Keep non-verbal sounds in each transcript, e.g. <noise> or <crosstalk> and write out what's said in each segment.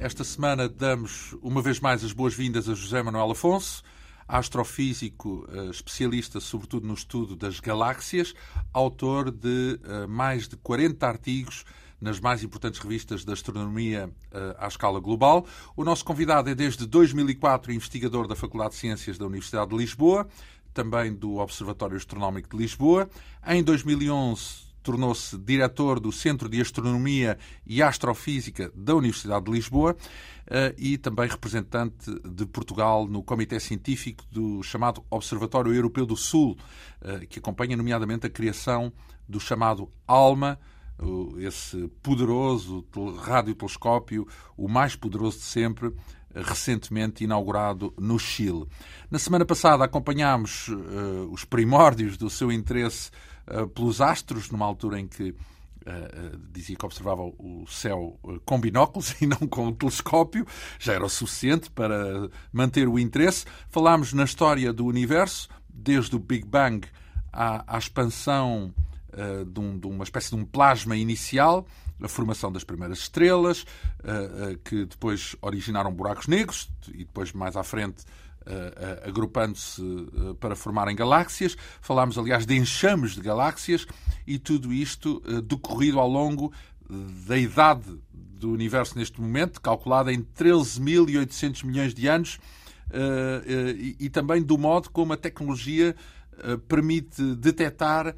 Esta semana damos uma vez mais as boas-vindas a José Manuel Afonso, astrofísico eh, especialista sobretudo no estudo das galáxias, autor de eh, mais de 40 artigos nas mais importantes revistas de astronomia uh, à escala global. O nosso convidado é desde 2004 investigador da Faculdade de Ciências da Universidade de Lisboa, também do Observatório Astronómico de Lisboa. Em 2011 tornou-se diretor do Centro de Astronomia e Astrofísica da Universidade de Lisboa uh, e também representante de Portugal no Comitê Científico do chamado Observatório Europeu do Sul, uh, que acompanha nomeadamente a criação do chamado ALMA, esse poderoso radiotelescópio, o mais poderoso de sempre, recentemente inaugurado no Chile. Na semana passada acompanhámos uh, os primórdios do seu interesse uh, pelos astros, numa altura em que Uh, dizia que observava o céu com binóculos <laughs> e não com o telescópio, já era o suficiente para manter o interesse. Falámos na história do universo, desde o Big Bang à, à expansão uh, de, um, de, uma espécie de um plasma inicial, a formação das primeiras estrelas, uh, uh, que depois originaram buracos negros e depois mais à frente agrupando-se para formarem galáxias. Falámos, aliás, de enxames de galáxias e tudo isto decorrido ao longo da idade do universo neste momento, calculada em 13.800 milhões de anos, e também do modo como a tecnologia permite detectar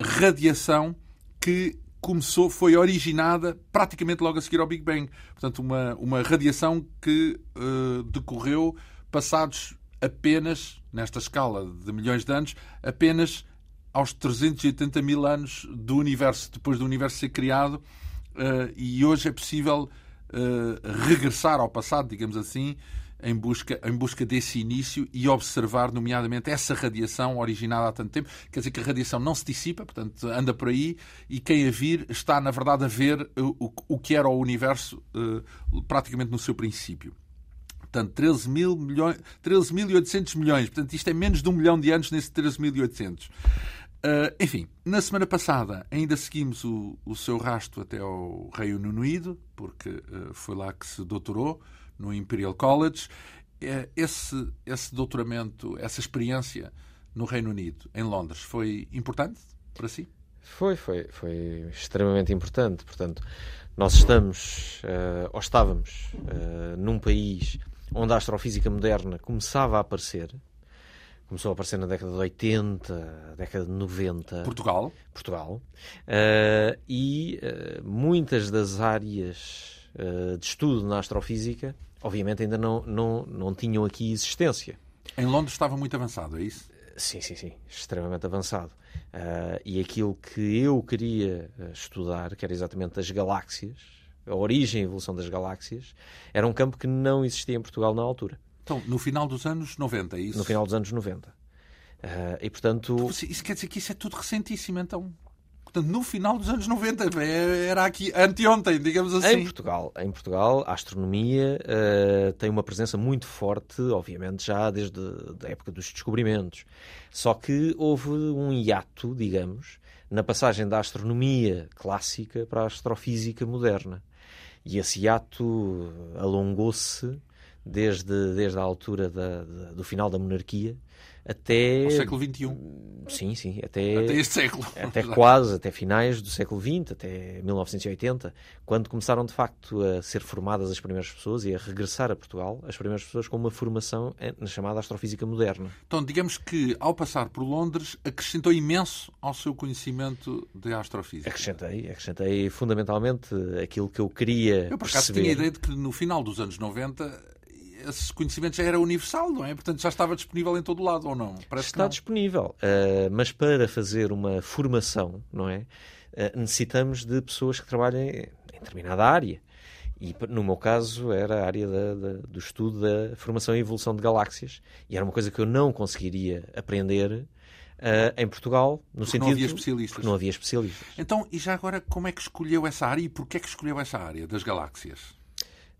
radiação que começou, foi originada praticamente logo a seguir ao Big Bang. Portanto, uma, uma radiação que uh, decorreu passados apenas, nesta escala de milhões de anos, apenas aos 380 mil anos do universo, depois do universo ser criado, uh, e hoje é possível uh, regressar ao passado, digamos assim, em busca, em busca desse início e observar, nomeadamente, essa radiação originada há tanto tempo. Quer dizer que a radiação não se dissipa, portanto, anda por aí e quem a vir está, na verdade, a ver o, o que era o universo uh, praticamente no seu princípio. Portanto, 13.800 mil milhões, 13 milhões. Portanto, isto é menos de um milhão de anos nesse 13.800. Uh, eh, enfim, na semana passada ainda seguimos o, o seu rasto até ao Reino Unido, porque uh, foi lá que se doutorou no Imperial College. É, esse, esse doutoramento, essa experiência no Reino Unido, em Londres, foi importante para si? Foi, foi, foi extremamente importante. Portanto, nós estamos, uh, ou estávamos, uh, num país onde a astrofísica moderna começava a aparecer. Começou a aparecer na década de 80, década de 90. Portugal. Portugal. Uh, e muitas das áreas de estudo na astrofísica obviamente ainda não, não, não tinham aqui existência. Em Londres estava muito avançado, é isso? Sim, sim, sim, extremamente avançado. Uh, e aquilo que eu queria estudar, que era exatamente as galáxias, a origem e evolução das galáxias, era um campo que não existia em Portugal na altura. Então, no final dos anos 90, é isso? No final dos anos 90. Uh, e, portanto... Isso quer dizer que isso é tudo recentíssimo, então? Portanto, no final dos anos 90, era aqui anteontem, digamos assim. Em Portugal, em Portugal a astronomia uh, tem uma presença muito forte, obviamente, já desde a época dos descobrimentos. Só que houve um hiato, digamos, na passagem da astronomia clássica para a astrofísica moderna. E esse hiato alongou-se desde, desde a altura da, da, do final da monarquia até. Ao século XXI. Sim, sim, até. Até este século. <laughs> Até quase, até finais do século XX, até 1980, quando começaram de facto a ser formadas as primeiras pessoas e a regressar a Portugal, as primeiras pessoas com uma formação na chamada astrofísica moderna. Então, digamos que ao passar por Londres, acrescentou imenso ao seu conhecimento de astrofísica. Acrescentei, acrescentei fundamentalmente aquilo que eu queria. Eu, por acaso, tinha a ideia de que no final dos anos 90 esse conhecimento já era universal, não é? Portanto, já estava disponível em todo lado, ou não? Parece Está não. disponível, uh, mas para fazer uma formação, não é? Uh, necessitamos de pessoas que trabalhem em determinada área. E no meu caso era a área da, da, do estudo da formação e evolução de galáxias. E era uma coisa que eu não conseguiria aprender uh, em Portugal, no porque sentido não havia especialistas. não havia especialistas. Então, e já agora, como é que escolheu essa área e porquê é que escolheu essa área das galáxias?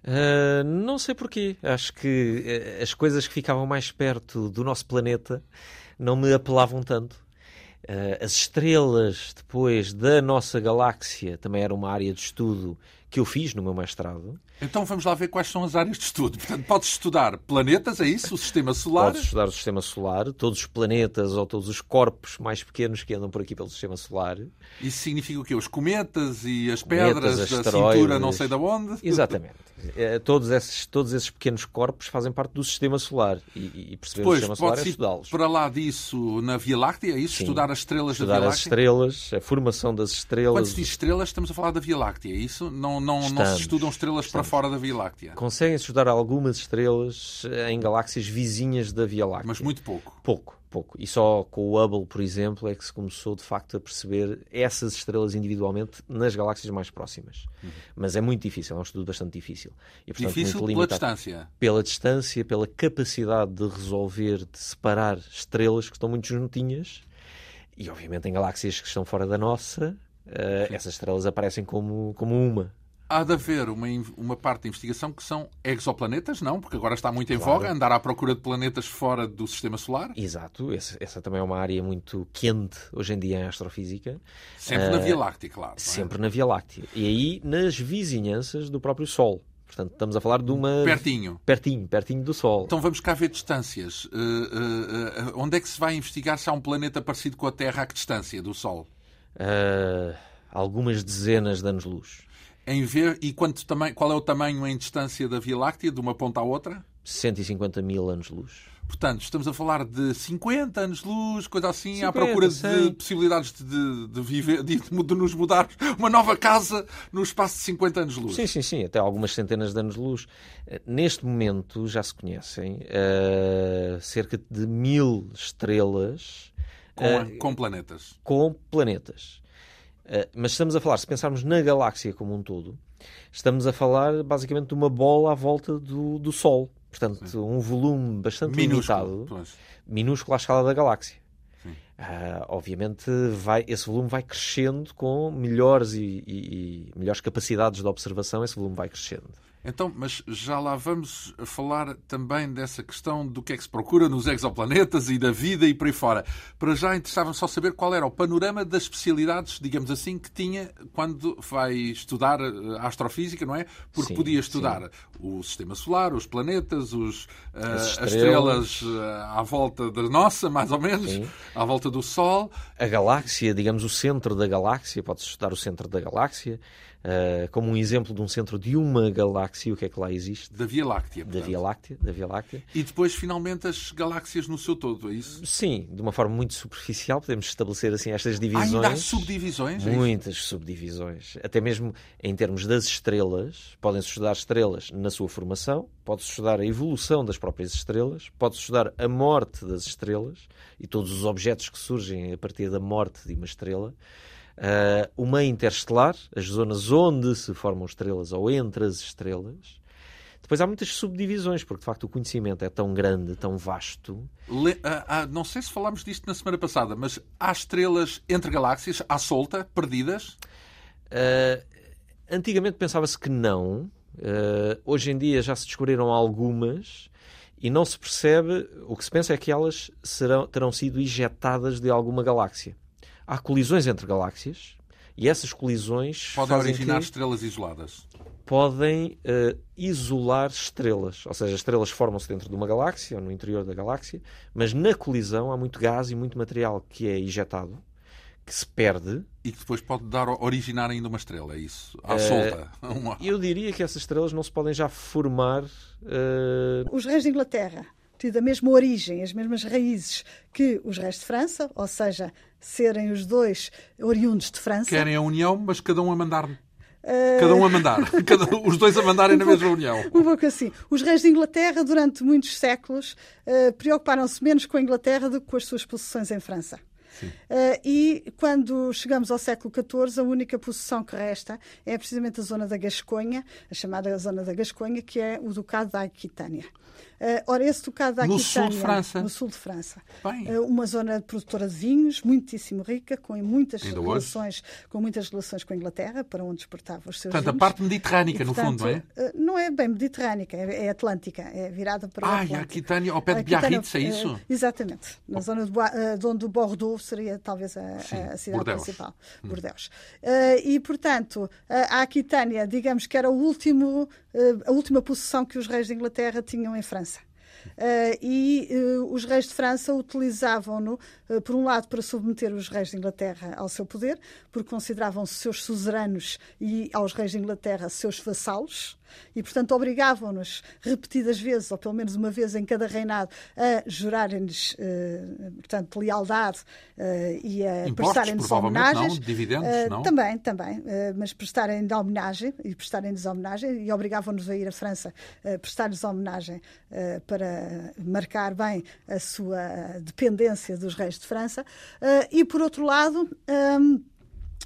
Uh, não sei porquê. Acho que uh, as coisas que ficavam mais perto do nosso planeta não me apelavam tanto. Uh, as estrelas depois da nossa galáxia também era uma área de estudo que eu fiz no meu mestrado. Então vamos lá ver quais são as áreas de estudo. Portanto, podes estudar planetas, é isso? O sistema solar? Podes estudar o sistema solar, todos os planetas ou todos os corpos mais pequenos que andam por aqui pelo sistema solar. Isso significa o quê? Os cometas e as pedras cometas, da cintura não sei de onde? <laughs> Exatamente. É, todos esses, todos esses pequenos corpos fazem parte do sistema solar e, e perceber Depois, o sistema solar é estudá-los. para lá disso na Via Láctea, é isso? Sim. Estudar as estrelas estudar da Via Láctea? Estudar as estrelas, a formação das estrelas. Quando se diz estrelas, estamos a falar da Via Láctea, é isso? Não, não, não se estudam estrelas estamos. para fora da Via Láctea? Conseguem estudar algumas estrelas em galáxias vizinhas da Via Láctea. Mas muito pouco. Pouco pouco. E só com o Hubble, por exemplo, é que se começou de facto a perceber essas estrelas individualmente nas galáxias mais próximas. Uhum. Mas é muito difícil, é um estudo bastante difícil. E, portanto, difícil muito pela distância? Pela distância, pela capacidade de resolver, de separar estrelas que estão muito juntinhas. E, obviamente, em galáxias que estão fora da nossa, uh, essas estrelas aparecem como, como uma há de haver uma, uma parte da investigação que são exoplanetas, não? Porque agora está muito em claro. voga andar à procura de planetas fora do sistema solar. Exato, essa, essa, também é uma área muito quente hoje em dia em astrofísica. Sempre uh, na Via Láctea, claro. É? Sempre na Via Láctea. E aí nas vizinhanças do próprio Sol. Portanto, estamos a falar de uma. Pertinho. Pertinho, pertinho do Sol. Então vamos cá ver distâncias. Uh, uh, onde é que se vai investigar se há um planeta parecido com a Terra a que distância do Sol? algumas dezenas de anos-luz em ver e quanto também, qual é o tamanho em distância da Via Láctea, de uma ponta à outra? 150 mil anos-luz. Portanto, estamos a falar de 50 anos-luz, coisa assim, 50, à procura de possibilidades de, de viver, de, de, nos mudar uma nova casa no espaço de 50 anos-luz. Sim, sim, sim, até algumas centenas de anos-luz. Neste momento já se conhecem uh, cerca de mil estrelas. Com, uh, com planetas. Com planetas. Eh, mas estamos a falar, se pensarmos na galáxia como um todo, estamos a falar basicamente de uma bola à volta do, do Sol. Portanto, Sim. um volume bastante minúsculo, limitado, pois. minúsculo à escala da galáxia. Uh, obviamente, vai, esse volume vai crescendo com melhores e, e, e melhores capacidades de observação, esse volume vai crescendo. Então, mas já lá vamos falar também dessa questão do que é que se procura nos exoplanetas e da vida e por aí fora. Para já interessava só saber qual era o panorama das especialidades, digamos assim, que tinha quando vai estudar a eh, astrofísica, não é? Porque sim, podia estudar sim. o sistema solar, os planetas, os, uh, as estrelas, as estrelas uh, à volta da nossa, mais ou menos, sim. à volta do Sol. A galáxia, digamos, o centro da galáxia, pode-se estudar o centro da galáxia. Uh, como um exemplo de um centro de uma galáxia, o que é que lá existe? Da Via Láctea. Da Via Láctea, da Via Láctea. E depois, finalmente, as galáxias no seu todo, é isso? Sim, de uma forma muito superficial, podemos estabelecer assim estas divisões. Ainda há subdivisões? É Muitas subdivisões. Até mesmo em termos das estrelas, podem-se estudar estrelas na sua formação, pode-se estudar a evolução das próprias estrelas, pode-se estudar a morte das estrelas e todos os objetos que surgem a partir da morte de uma estrela. Uh, o meio interestelar, as zonas onde se formam estrelas ou entre as estrelas. Depois há muitas subdivisões, porque de facto o conhecimento é tão grande, tão vasto. Le... Uh, uh, não sei se falámos disto na semana passada, mas há estrelas entre galáxias, à solta, perdidas? antigamente pensava-se que não. hoje em dia já se descobriram algumas e não se percebe. O que se pensa é que elas serão, terão sido ejetadas de alguma galáxia há colisões entre galáxias e essas colisões podem originar estrelas isoladas. Podem uh, isolar estrelas, ou seja, estrelas formam-se dentro de uma galáxia ou no interior da galáxia, mas na colisão há muito gás e muito material que é injetado, que se perde. E que depois pode dar, originar ainda uma estrela, é isso? À uh, solta. <laughs> Uma... Eu diria que essas estrelas não se podem já formar. Uh... Os reis de Inglaterra tido a mesma origem, as mesmas raízes que os reis de França, ou seja, serem os dois oriundos de França. Querem a união, mas cada um a mandar. Cada um a mandar, Cada, os dois a mandarem um na pouco, mesma união. Um pouco assim. Os reis de Inglaterra, durante muitos séculos, uh, preocuparam-se menos com a Inglaterra do que com as suas possessões em França. Uh, e quando chegamos ao século XIV, a única possessão que resta é precisamente a zona da Gasconha, a chamada zona da Gasconha, que é o Ducado da Aquitânia. Uh, ora, esse ducado da no Aquitânia... sul de França. No sul de França. Uh, uma zona produtora de vinhos, muitíssimo rica, com muitas, relações, com muitas relações com a Inglaterra, para onde exportava os seus portanto, vinhos. a parte mediterrânica, e, portanto, no fundo, não é? Uh, não é bem mediterrânica, é, é, atlântica, é virada para o ah, Atlântico. Ah, a Aquitânia, ao pé de Biarritz, é isso? exatamente. Na oh. zona de, de onde Bordeaux seria talvez a, Sim, a cidade Bordeaux. principal. Hum. Bordeaux. e, portanto, a Aquitânia, digamos que era o último, a última possessão que os reis de Inglaterra tinham em França. Uh, e uh, os reis de França utilizavam-no, uh, por um lado, para submeter os reis de Inglaterra ao seu poder, porque consideravam-se seus suzeranos e aos reis de Inglaterra seus vassalos, e, portanto, obrigavam-nos repetidas vezes, ou pelo menos uma vez em cada reinado, a jurarem-lhes, uh, portanto, lealdade e a prestarem-nos homenagens. Não, dividendos, não? Também, também, mas prestarem-lhes homenagem e prestarem-lhes homenagem e obrigavam-nos a ir à França a prestar-lhes homenagem para marcar bem a sua dependência dos reis de França. e, por outro lado,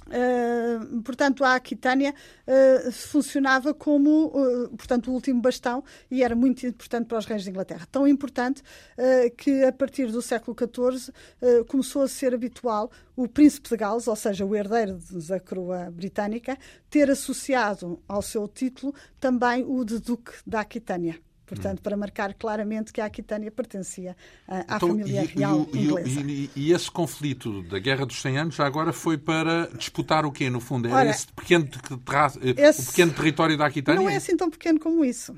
Uh, portanto, a Aquitânia uh, funcionava como, uh, portanto, o último bastão e era muito importante para os reis de Inglaterra. Tão importante que, a partir do século XIV, começou a ser habitual o príncipe de Gales, ou seja, o herdeiro da coroa britânica, ter associado ao seu título também o de Duque da Aquitânia. Portanto, hum. para marcar claramente que a Aquitânia pertencia à então, família e, real e, inglesa. E, e, esse conflito da Guerra dos 100 Anos já agora foi para disputar o quê, no fundo? Era Ora, esse, pequeno, esse, o pequeno território da Aquitânia? Não é assim tão pequeno como isso. Uh,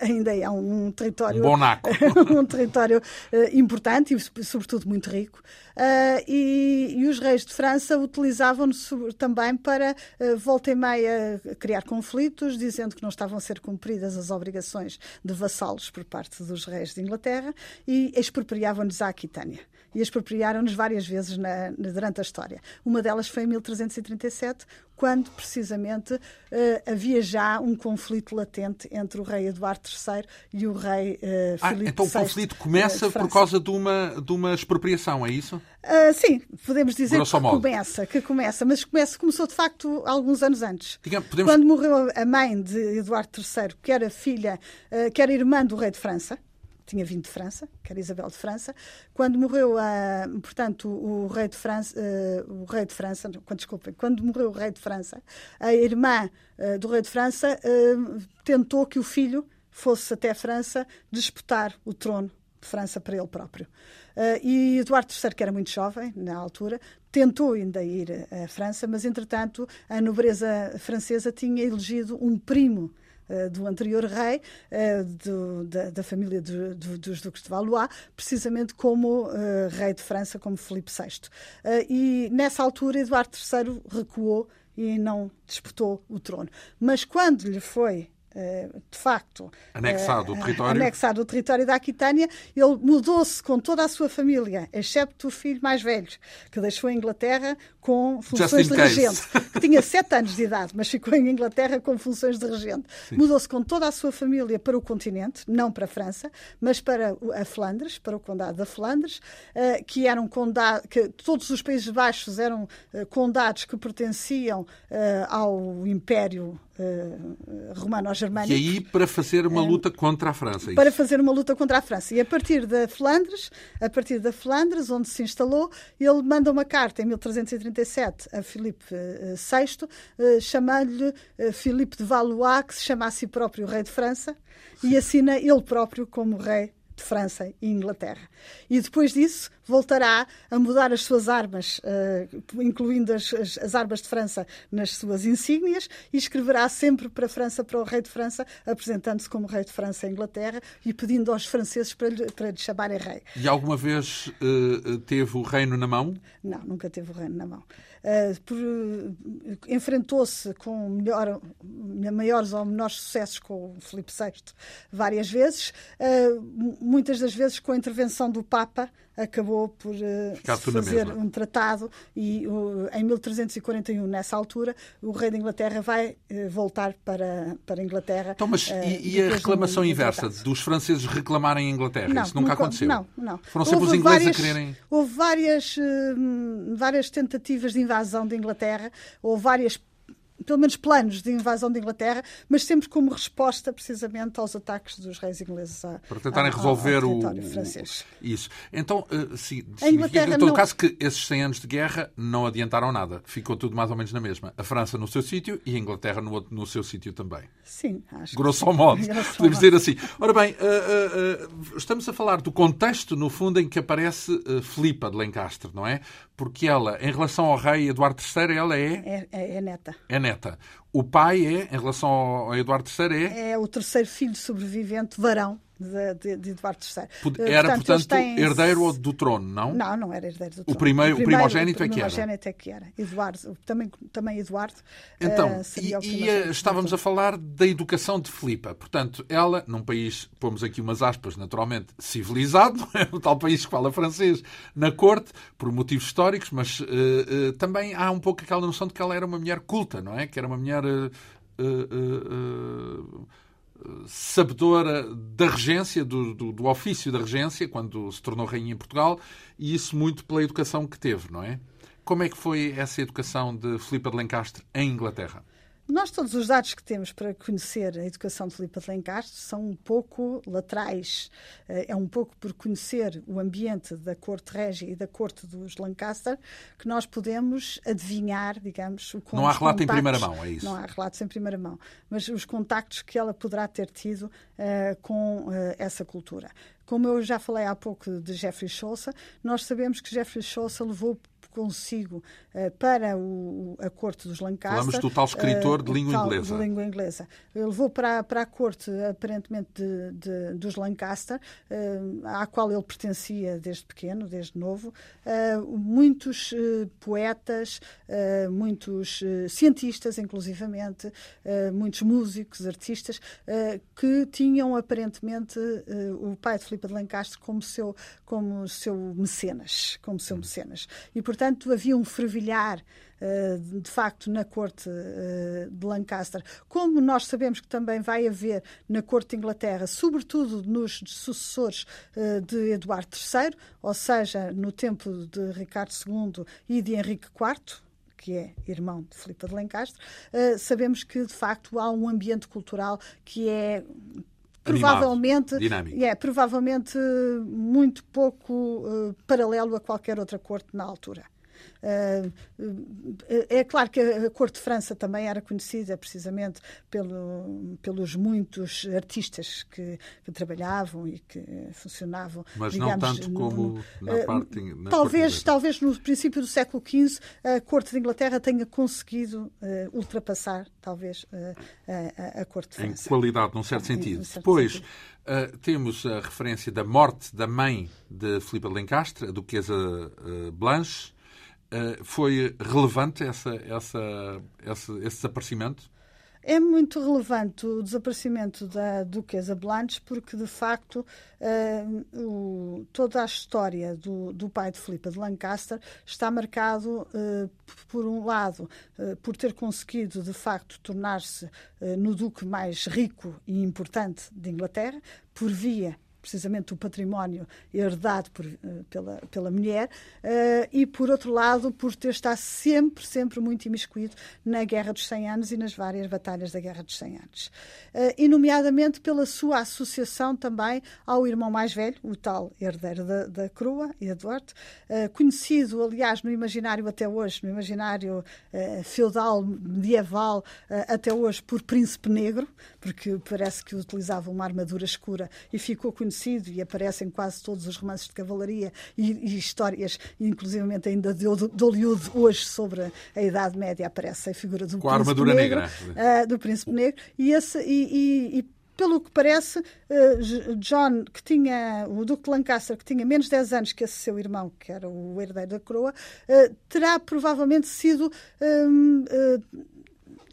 <laughs> ainda é um território... Um bonaco. <laughs> um território uh, importante e, sobretudo, muito rico. Uh, e, e, os reis de França utilizavam-no também para, volta e meia, criar conflitos, dizendo que não estavam a ser cumpridas as obrigações de vassalos por parte dos reis de Inglaterra e expropriavam-nos a Aquitânia. E expropriaram-nos várias vezes na, na, durante a história. Uma delas foi em 1337, quando precisamente uh, havia já um conflito latente entre o rei Eduardo III e o rei uh, ah, Filipe Então VI, o conflito começa uh, por causa de uma, de uma expropriação, é isso? sim, podemos dizer que começa, que começa, mas começa, começou de facto alguns anos antes. Digamos, podemos... Quando morreu a mãe de Eduardo III, que era filha, que era irmã do rei de França, tinha vindo de França, que era Isabel de França. Quando morreu, a, portanto, o rei de França, uh, o rei de França, quando, desculpem, quando morreu o rei de França, a irmã uh, do rei de França uh, tentou que o filho fosse até a França disputar o trono de França para ele próprio. e Eduardo III, que era muito jovem na altura, tentou ainda ir à França, mas entretanto a nobreza francesa tinha elegido um primo do anterior rei, uh, do, da, da, família do, do, dos Duques de Valois, precisamente como uh, rei de França, como Filipe VI. e nessa altura Eduardo III recuou e não disputou o trono. Mas quando lhe foi eh, de facto. Anexado o eh, território. anexado o território da Aquitânia, ele mudou-se com toda a sua família, excepto o filho mais velho, que deixou a Inglaterra com funções de regente, que tinha sete anos de idade, mas ficou em Inglaterra com funções de regente. Mudou-se com toda a sua família para o continente, não para a França, mas para a Flandres, para o condado da Flandres, eh, que eram condado, que todos os Países Baixos eram condados que pertenciam ao Império romano-germânico. E aí para fazer uma luta contra a França. É para fazer uma luta contra a França. E a partir da Flandres, a partir da Flandres, onde se instalou, ele manda uma carta em 1337 a Filipe VI, eh, chamando-lhe eh, Filipe de Valois, que se chama a si próprio rei de França, e assina ele próprio como rei de França e Inglaterra. E depois disso voltará a mudar as suas armas, uh, incluindo as, as, as, armas de França nas suas insígnias, e escreverá sempre para a França, para o rei de França, apresentando-se como rei de França e Inglaterra e pedindo aos franceses para lhe, para lhe chamarem rei. E alguma vez uh, teve o reino na mão? Não, nunca teve o reino na mão. Uh, enfrentou-se com melhor, maiores ou menores sucessos com o Filipe VI várias vezes, muitas das vezes com a intervenção do Papa acabou por uh, fazer um tratado e uh, em 1341, nessa altura, o rei da Inglaterra vai uh, voltar para, para a Inglaterra. Então, mas e, e a reclamação inversa dos franceses reclamarem a Inglaterra? Não, Isso nunca, aconteceu? Não, não. Foram sempre houve os ingleses várias, a quererem... Houve várias, várias tentativas de invasão da Inglaterra, ou várias pelo menos planos de invasão de Inglaterra, mas sempre como resposta precisamente aos ataques dos reis ingleses a, para tentarem resolver ao, ao o francês. Isso. Então, uh, sim, a Inglaterra em todo não... caso que esses 100 anos de guerra não adiantaram nada. Ficou tudo mais ou menos na mesma. A França no seu sítio e a Inglaterra no, no seu sítio também. Sim, acho. Grosso modo, <laughs> Grosso podemos dizer assim. Ora bem, uh, uh, estamos a falar do contexto, no fundo, em que aparece uh, Filipa de Lencastre, não é? Porque ela, em relação ao rei Eduardo III, ela é... É, é, é neta. É neta. O pai é, em relação ao Eduardo III, é... É o terceiro filho sobrevivente, varão, de, de, de Eduardo III. Era, portanto, portanto têm... herdeiro do trono, não? Não, não era herdeiro do trono. O primeiro, o, primeiro, o primogênito é que era? O primogênito é que era. Eduardo, também, também Eduardo Então, uh, e, e estávamos a falar da educação de Filipa. Portanto, ela, num país, pomos aqui umas aspas, naturalmente, civilizado, <laughs> é? o tal país que fala francês, na corte, por motivos históricos, mas uh, uh, também há um pouco aquela noção de que ela era uma mulher culta, não é? Que era uma mulher sabedora da regência, do, do, do, ofício da regência, quando se tornou rainha em Portugal, e isso muito pela educação que teve, não é? Como é que foi essa educação de Filipe de Lencastre em Inglaterra? Nós, todos os dados que temos para conhecer a educação de Filipe de Lencastre são um pouco laterais. Eh, é um pouco por conhecer o ambiente da corte régia e da corte dos Lancaster que nós podemos adivinhar, digamos, o Não há relato em primeira mão, é isso? Não há relatos em primeira mão, mas os contactos que ela poderá ter tido uh, com uh, essa cultura. Como eu já falei há pouco de Jeffrey Chaucer, nós sabemos que Jeffrey Chaucer levou consigo uh, para o, a corte dos Lancaster. Falamos do tal escritor de língua tal, inglesa. De língua inglesa. Ele levou para, para a corte, aparentemente, de, de, dos Lancaster, uh, à qual ele pertencia desde pequeno, desde novo, muitos poetas, muitos cientistas, inclusivamente, muitos músicos, artistas, que tinham, aparentemente, o pai de Filipe de Lancaster como seu, como seu mecenas. Como seu mecenas. E, portanto, portanto, havia um fervilhar eh, de facto na corte eh, de Lancaster, como nós sabemos que também vai haver na corte de Inglaterra, sobretudo nos sucessores eh, de Eduardo III, ou seja, no tempo de Ricardo II e de Henrique IV, que é irmão de Filipe de Lencastre, sabemos que de facto há um ambiente cultural que é provavelmente é provavelmente muito pouco uh, paralelo a qualquer outra corte na altura. Uh, é claro que a corte de França também era conhecida precisamente pelo, pelos muitos artistas que, que, trabalhavam e que funcionavam. Mas digamos, não tanto como na parte. Na talvez, talvez no princípio do século XV a corte de Inglaterra tenha conseguido ultrapassar, talvez, uh, a, a, corte de França. Em qualidade, num certo sentido. Num certo Depois. Sentido. Uh, temos a referência da morte da mãe de Filipe Lencastre, a duquesa uh, Blanche, foi relevante essa, essa, esse, esse desaparecimento? É muito relevante o desaparecimento da Duquesa Blanche, porque, de facto, uh, o, toda a história do, do, pai de Filipe de Lancaster está marcado, uh, por um lado, uh, por ter conseguido, de facto, tornar-se no duque mais rico e importante de Inglaterra, por via precisamente o património herdado por, eh, pela, pela mulher, uh, e, por outro lado, por ter estado sempre, sempre muito imiscuído na Guerra dos 100 Anos e nas várias batalhas da Guerra dos 100 Anos. Uh, e, nomeadamente, pela sua associação também ao irmão mais velho, o tal herdeiro da, da coroa, Eduardo, uh, conhecido, aliás, no imaginário até hoje, no imaginário feudal, medieval, até hoje, por Príncipe Negro, porque parece que utilizava uma armadura escura e ficou conhecido conhecido e aparece em quase todos os romances de cavalaria e, e histórias, inclusive ainda de, de Hollywood, hoje sobre a Idade Média, aparece a figura do Com príncipe armadura negro, negra. Uh, do príncipe negro, e, esse, e, e, pelo que parece, uh, John, que tinha, o Duque de Lancaster, que tinha menos de 10 anos que esse seu irmão, que era o herdeiro da coroa, uh, terá provavelmente sido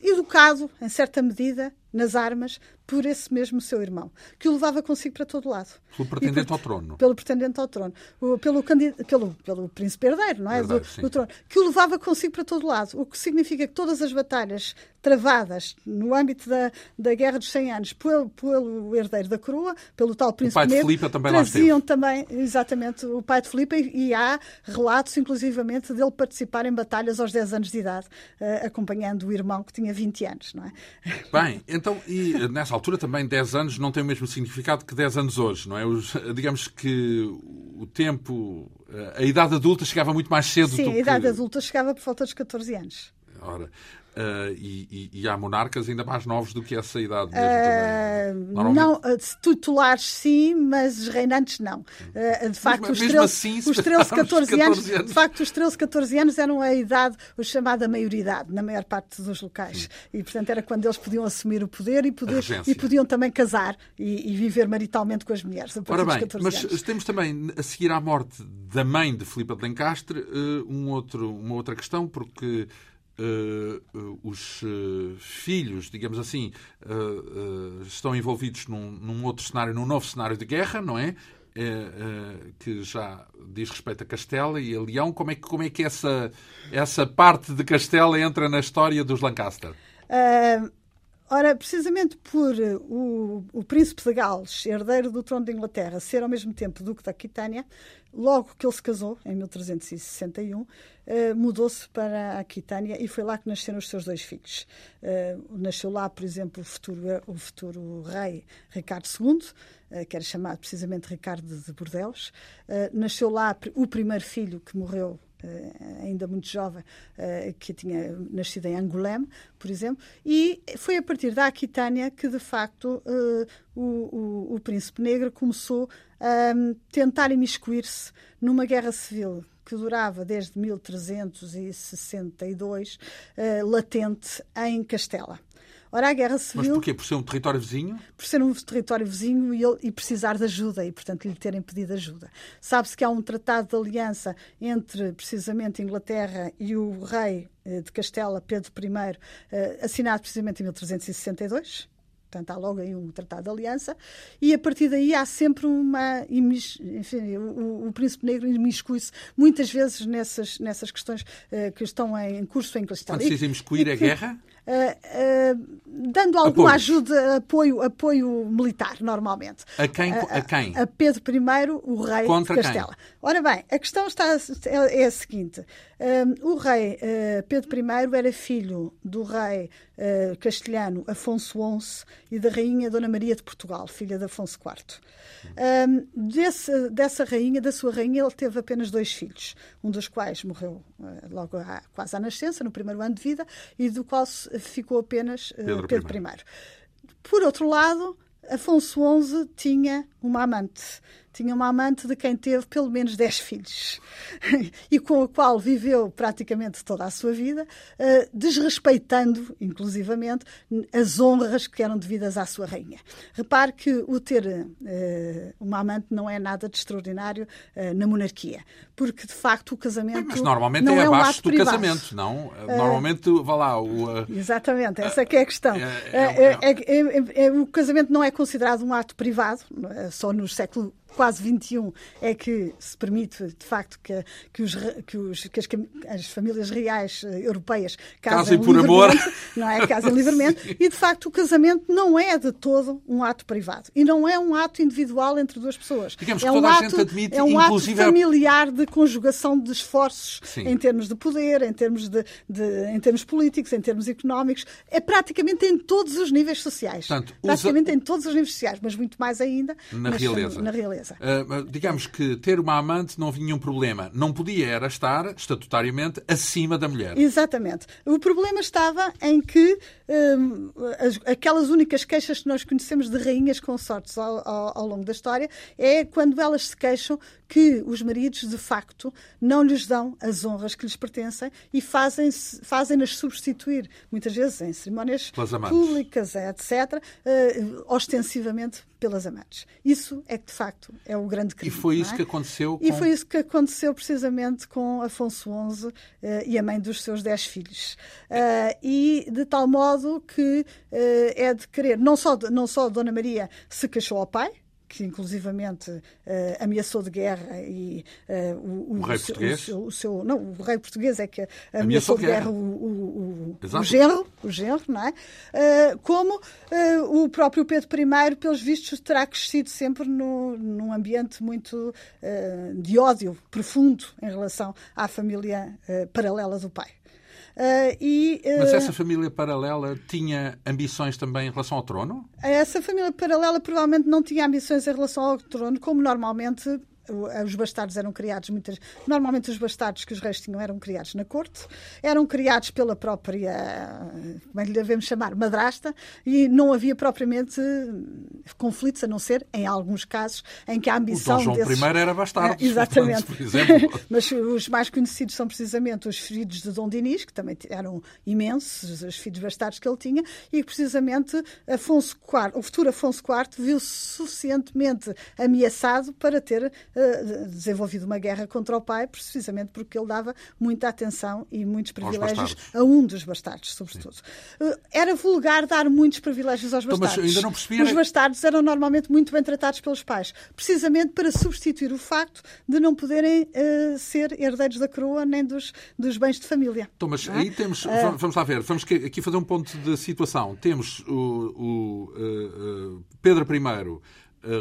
educado, em certa medida, nas armas por esse mesmo seu irmão, que o levava consigo para todo lado. Pelo pretendente por, ao trono. Pelo pretendente ao trono. Pelo, pelo, pelo príncipe herdeiro, não é? Herdeiro, do, do, trono. Que o levava consigo para todo lado. O que significa que todas as batalhas travadas no âmbito da, da Guerra dos 100 Anos pelo, pelo herdeiro da coroa, pelo tal príncipe o pai de Filipe também traziam lá também, exatamente, o pai de Filipe e há relatos, inclusivamente, dele participar em batalhas aos 10 anos de idade, uh, acompanhando o irmão que tinha 20 anos, não é? Bem, então, e nessa altura também 10 anos não tem o mesmo significado que 10 anos hoje, não é? Os, digamos que o tempo, a idade adulta chegava muito mais cedo Sim, do a idade que... adulta chegava por volta dos 14 anos. Ora, Uh, e, e, e, há monarcas ainda mais novos do que essa idade mesmo uh, Não, titulares sim, mas reinantes não. Uh, de facto, mas, os, 13, assim, os 13, 14, 14 anos, anos, de facto, os 13, 14 anos eram a idade, o chamada maioridade, na maior parte dos locais. Sim. E, portanto, era quando eles podiam assumir o poder e, poder, e podiam também casar e, viver maritalmente com as mulheres. Ora bem, mas anos. temos também, a seguir à morte da mãe de Filipe de Lencastre, um outro, uma outra questão, porque os uh, filhos, digamos assim, estão envolvidos num, num, outro cenário, num novo cenário de guerra, não é? que já diz respeito a Castela e a Leão. Como é que, como é que essa, essa parte de Castela entra na história dos Lancaster? Ora, precisamente por o, o, príncipe de Gales, herdeiro do trono de Inglaterra, ser ao mesmo tempo duque da Aquitânia, logo que ele se casou, em 1361, eh, mudou-se para a Aquitânia e foi lá que nasceram os seus dois filhos. Uh, nasceu lá, por exemplo, o futuro, o futuro rei Ricardo II, uh, que era chamado precisamente Ricardo de Bordeaux. nasceu lá o primeiro filho que morreu ainda muito jovem, que tinha nascido em Angoulême, por exemplo, e foi a partir da Aquitânia que, de facto, o, o, o príncipe negro começou a tentar imiscuir-se numa guerra civil que durava desde 1362, uh, eh, latente em Castela. Ora, a Guerra Civil... Mas porquê? Por ser um território vizinho? Por ser um território vizinho e, ele, e precisar de ajuda e, portanto, lhe terem pedido ajuda. Sabe-se que há um tratado de aliança entre, precisamente, Inglaterra e o rei eh, de Castela, Pedro I, eh, assinado precisamente em 1362. Portanto, há logo aí um tratado de aliança, e a partir daí há sempre uma. Enfim, o, o Príncipe Negro imiscui-se muitas vezes nessas, nessas questões uh, que estão em curso em Castelo. Quando se diz imiscuir a guerra? Uh, uh, dando alguma Apoios. ajuda, apoio, apoio militar, normalmente. A quem? A, quem? a Pedro I, o rei Contra de Castela. Quem? Ora bem, a questão está, é, é a seguinte: o rei Pedro I era filho do rei castelhano Afonso XI e da rainha Dona Maria de Portugal, filha de Afonso IV. Desse, dessa rainha, da sua rainha, ele teve apenas dois filhos, um dos quais morreu logo à, quase à nascença, no primeiro ano de vida, e do qual ficou apenas Pedro, Pedro I. Por outro lado, Afonso XI tinha uma amante tinha uma amante de quem teve pelo menos 10 filhos <laughs> e com a qual viveu praticamente toda a sua vida, uh, desrespeitando, inclusivamente, as honras que eram devidas à sua rainha. Repare que o ter uh, uma amante não é nada de extraordinário uh, na monarquia, porque de facto o casamento. Mas normalmente não é, é abaixo um do privado. casamento, não? Normalmente, vá lá. O, Exatamente, essa é a questão. É, é, é, o casamento não é considerado um ato privado, só no século quase 21 é que se permite, de facto, que, que, os, que, os, que as, as, famílias reais eh, europeias casem, por amor. <laughs> Não é? Casem livremente. <laughs> E, de facto, o casamento não é de todo um ato privado. E não é um ato individual entre duas pessoas. Digamos é que um toda ato, a gente admite, é um inclusive... ato familiar de conjugação de esforços Sim. em termos de poder, em termos, de, de, em termos políticos, em termos económicos. É praticamente em todos os níveis sociais. Portanto, praticamente usa... em todos os níveis sociais, mas muito mais ainda na realeza. Na realeza. Uh, digamos que ter uma amante não vinha um problema. Não podia era estar, estatutariamente, acima da mulher. Exatamente. O problema estava em que um, as, aquelas únicas queixas que nós conhecemos de rainhas consortes ao, ao, ao longo da história é quando elas se queixam que os maridos, de facto, não lhes dão as honras que lhes pertencem e fazem-nas fazem substituir, muitas vezes em cerimónias públicas, etc., uh, ostensivamente pelas amantes. Isso é que, de facto, é o grande crime. E foi isso é? que aconteceu com... E foi isso que aconteceu precisamente com Afonso XI uh, e a mãe dos seus dez filhos. Uh, e de tal modo que uh, é de querer, não só, não só Dona Maria se queixou ao pai, que inclusivamente uh, ameaçou de guerra e uh, o, o, o, rei seu, português? O o seu, não, o rei português é que ameaçou, ameaçou de guerra, guerra o, o, genro, o genro, não é? Uh, como o próprio Pedro I, pelos vistos, terá crescido sempre no, num ambiente muito de ódio profundo em relação à família paralela do pai. Uh, e, uh, Mas essa família paralela tinha ambições também em relação ao trono? Essa família paralela provavelmente não tinha ambições em relação ao trono, como normalmente os bastardos eram criados muitas normalmente os bastardos que os reis tinham eram criados na corte eram criados pela própria como é que lhe devemos chamar madrasta e não havia propriamente conflitos a não ser em alguns casos em que a ambição o Dom João desses... I era bastardo ah, exatamente. <laughs> mas os mais conhecidos são precisamente os filhos de Dom Dinis que também eram imensos os filhos bastardos que ele tinha e precisamente Afonso IV o futuro Afonso IV viu-se suficientemente ameaçado para ter desenvolvido uma guerra contra o pai, precisamente porque ele dava muita atenção e muitos privilégios a um dos bastardos, sobretudo. Uh, era vulgar dar muitos privilégios aos bastardos. Então, mas ainda não percebi... Os bastardos eram normalmente muito bem tratados pelos pais, precisamente para substituir o facto de não poderem uh, ser herdeiros da coroa nem dos, dos bens de família. Então, mas é? aí temos, vamos lá ver, vamos aqui fazer um ponto de situação. Temos o, o Pedro I eh,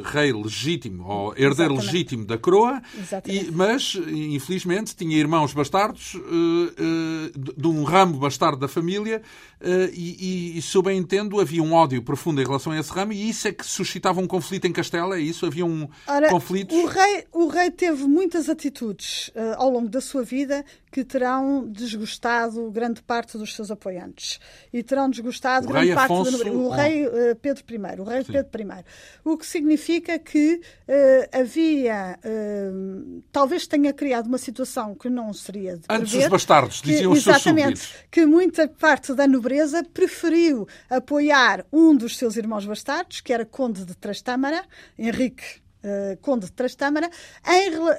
rei legítimo ou herdeiro Exatamente. legítimo da coroa, e, mas infelizmente tinha irmãos bastardos uh, uh, de um ramo bastardo da família uh, e, e, se eu bem entendo, havia um ódio profundo em relação a esse ramo e isso é que suscitava um conflito em Castela, é isso? Havia um conflito? O rei, o rei teve muitas atitudes ao longo da sua vida que terão desgostado grande parte dos seus apoiantes e terão desgostado o grande parte Afonso... do... o rei Pedro I, o rei Sim. Pedro I. O que significa que uh, havia, uh, talvez tenha criado uma situação que não seria de Antes prever, os bastardos, diziam que, os seus súbditos. que muita parte da nobreza preferiu apoiar um dos seus irmãos bastardos, que era conde de Trastâmara, Henrique Uh, Conde de Trastâmara, em, uh,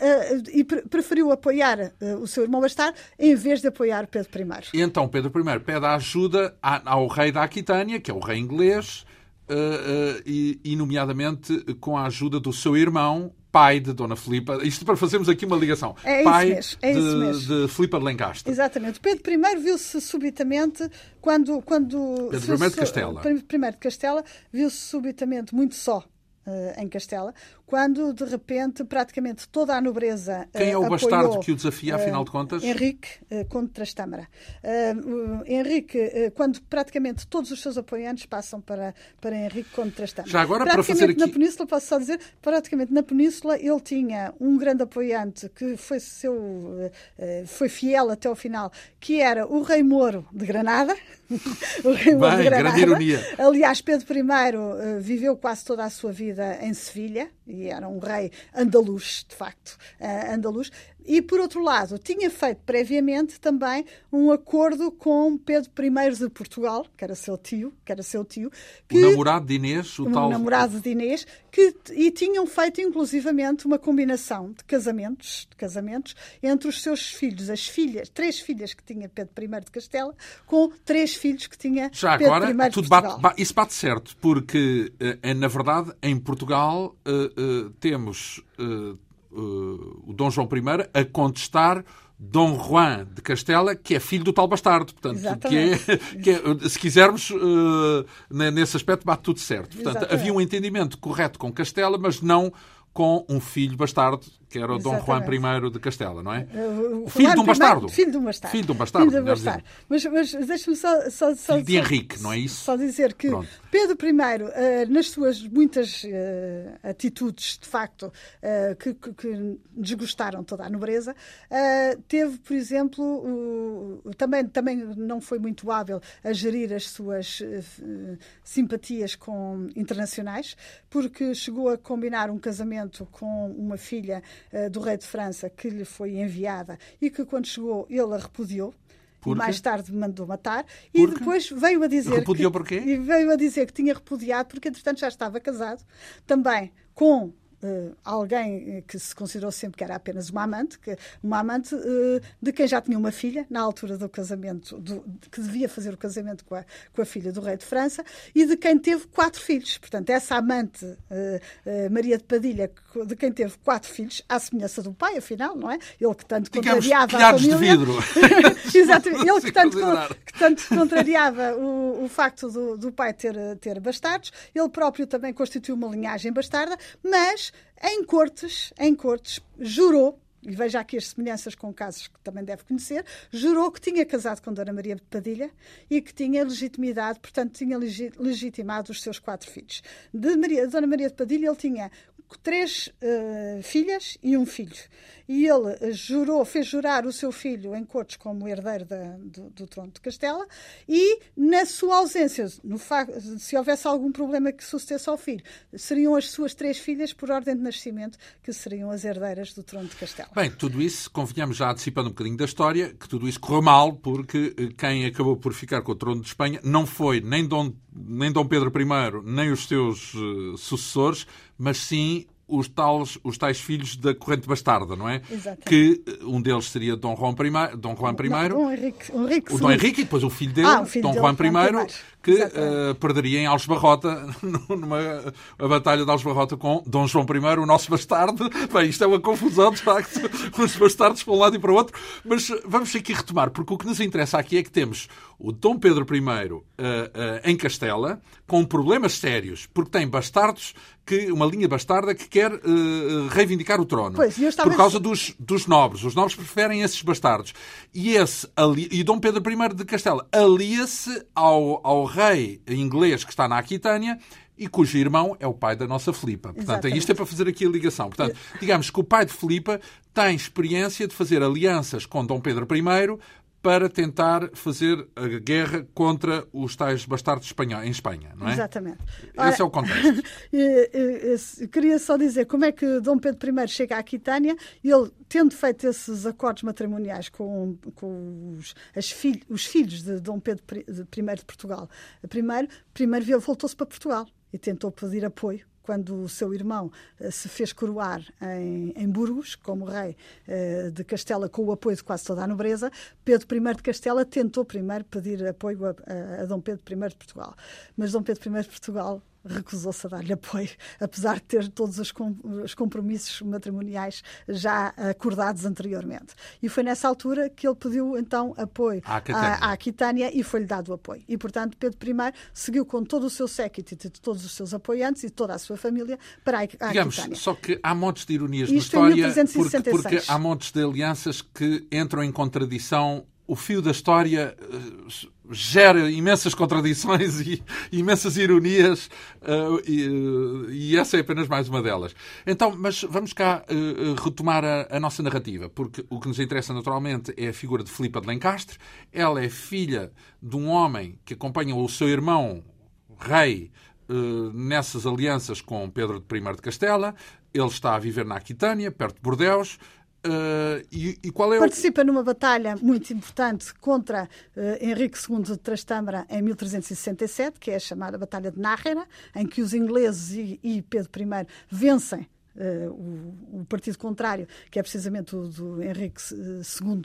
e pre preferiu apoiar uh, o seu irmão bastardo em vez de apoiar Pedro I. E então Pedro I pede ajuda ao rei da Aquitânia, que é o rei inglês, e, e, nomeadamente, com a ajuda do seu irmão, pai de Dona Filipa. Isto para fazermos aqui uma ligação. É pai mesmo, é de, de Filipa de Lencastre. Exatamente. Pedro I viu-se subitamente, quando. quando Pedro I de Castela. Primeiro de Castela, viu-se subitamente muito só em Castela, quando de repente praticamente toda a nobreza Quem é o apoiou, bastardo que o desafia, afinal de contas? Henrique Conde de Trastâmara. Henrique, quando praticamente todos os seus apoiantes passam para, para Henrique Conde de Trastâmara. Já agora, para fazer aqui... na Península, posso só dizer, praticamente na Península ele tinha um grande apoiante que foi, seu, foi fiel até ao final, que era o Rei Moro de Granada. <laughs> o Rei Moro Bem, de Granada. Grande ironia. Aliás, Pedro I viveu quase toda a sua vida em Sevilha, e era um rei andaluz, de facto, uh, andaluz. E, por outro lado, tinha feito previamente também um acordo com Pedro I de Portugal, que era seu tio, que era seu tio, que, o namorado de Inês, o, o tal... namorado de Inês, que, e tinham feito inclusivamente uma combinação de casamentos, de casamentos entre os seus filhos, as filhas, três filhas que tinha Pedro I de Castela, com três filhos que tinha Já Pedro agora, I de tudo Portugal. Bate, isso bate certo, porque, eh, na verdade, em Portugal uh, temos... Uh, o Dom João I a contestar Dom Juan de Castela, que é filho do tal bastardo. Portanto, que é, que é, se quisermos, uh, nesse aspecto, bate tudo certo. Portanto, Exatamente. havia um entendimento correto com Castela, mas não com um filho bastardo, que era o Exatamente. Dom Juan I de Castela, não é? O filho de um bastardo. Filho de um bastardo. Filho de um bastardo. Filho de um bastardo. Mas, mas deixa-me só, só, só, Filho de Henrique, não é isso? Só dizer que Pronto. Pedro I, uh, nas suas muitas uh, atitudes, de facto, uh, que, que, que, desgostaram toda a nobreza, teve, por exemplo, também, também não foi muito hábil a gerir as suas simpatias com internacionais, porque chegou a combinar um casamento com uma filha do rei de França que lhe foi enviada e que, quando chegou, ele a repudiou Porque? mais tarde mandou matar Porque? e depois veio a dizer Repudiou que, porquê? e veio a dizer que tinha repudiado porque entretanto já estava casado também com Uh, alguém eh, que se considerou sempre que era apenas uma amante, que, uma amante uh, de quem já tinha uma filha na altura do casamento, do, que devia fazer o casamento com a, com a filha do rei de França, e de quem teve quatro filhos. Portanto, essa amante, uh, Maria de Padilha, de quem teve quatro filhos, à semelhança do pai, afinal, não é? Ele que tanto Digamos, contrariava a família. de vidro. <laughs> Exatamente. Ele que tanto, que tanto contrariava o, o facto do, do pai ter, ter bastardos. Ele próprio também constituiu uma linhagem bastarda, mas em cortes, em cortes, jurou e veja aqui as semelhanças com casos que também deve conhecer, jurou que tinha casado com Dona Maria de Padilha e que tinha legitimidade, portanto, tinha legitimado os seus quatro filhos. De Maria, Dona Maria de Padilha, ele tinha três uh, filhas e um filho. E ele jurou, fez jurar o seu filho em cortes como herdeiro da, do, do, trono de Castela e, na sua ausência, se houvesse algum problema que sucedesse ao filho, seriam as suas três filhas, por ordem de nascimento, que seriam as herdeiras do trono de Castela. Bem, tudo isso, convenhamos já antecipando um bocadinho da história, que tudo isso correu mal, porque eh, quem acabou por ficar com o trono de Espanha não foi nem Dom, nem Dom Pedro I, nem os seus uh, sucessores, mas sim os, tais, os tais filhos da corrente bastarda, não é? Exatamente. Que eh, um deles seria Dom Juan I, Dom Juan I, não, Dom Henrique, Henrique o Dom Henrique e depois o filho dele, ah, filho Dom dele, Juan I, que uh, perderia em Algebarrota, <laughs> numa a batalha de Algebarrota com Dom João I, o nosso bastardo. <laughs> Bem, isto é uma confusão, de facto, <laughs> os bastardos para um lado e para o outro. Mas vamos aqui retomar, porque o que nos interessa aqui é que temos o Dom Pedro I uh, uh, em Castela, com problemas sérios, porque tem bastardos, que uma linha bastarda que quer reivindicar o trono. Pois, por causa dos, dos nobres. Os nobres preferem esses bastardos. E, esse, ali, e Dom Pedro I de Castela alia-se ao, ao rei inglês que está na Aquitânia e cujo irmão é o pai da nossa Filipa. Portanto, Exatamente. isto é para fazer aqui a ligação. Portanto, digamos que o pai de Filipa tem experiência de fazer alianças com Dom Pedro I para tentar fazer a guerra contra os tais bastardos espanhóis em Espanha, não é? Exatamente. Esse Ora, é o contexto. <laughs> queria só dizer como é que Dom Pedro I chega à Aquitânia ele, tendo feito esses acordos matrimoniais com, com os, filho, os, filhos de Dom Pedro I de Portugal, primeiro, primeiro voltou-se para Portugal e tentou pedir apoio quando o seu irmão uh, se fez coroar em, em Burgos, como rei uh, de Castela, com o apoio de quase toda a nobreza, Pedro I de Castela tentou primeiro pedir apoio a, a, a Dom Pedro I de Portugal. Mas Dom Pedro I de Portugal recusou-se a dar-lhe apoio, <laughs> apesar de ter todos os, compromissos matrimoniais já acordados anteriormente. E foi nessa altura que ele pediu então apoio à Aquitânia, Aquitânia e foi-lhe dado apoio. E, portanto, Pedro I seguiu com todo o seu séquito e todos os seus apoiantes e toda a sua família para a, a Digamos, Aquitânia. Só que há montes de ironias Isto na história, porque, porque há montes de alianças que entram em contradição o fio da história uh, gera imensas contradições <laughs> e imensas ironias uh, e, uh, e, essa é apenas mais uma delas. Então, mas vamos cá retomar a, a, nossa narrativa, porque o que nos interessa naturalmente é a figura de Filipa de Lencastre. Ela é filha de um homem que acompanha o seu irmão rei nessas alianças com Pedro I de Castela. Ele está a viver na Aquitânia, perto de Bordeus. Uh, e, e, é Participa o... numa batalha muito importante contra uh, Henrique II de Trastâmara em 1367, que é a chamada Batalha de Nájera, em que os ingleses e, e Pedro I vencem Uh, o, o, partido contrário, que é precisamente o do Henrique II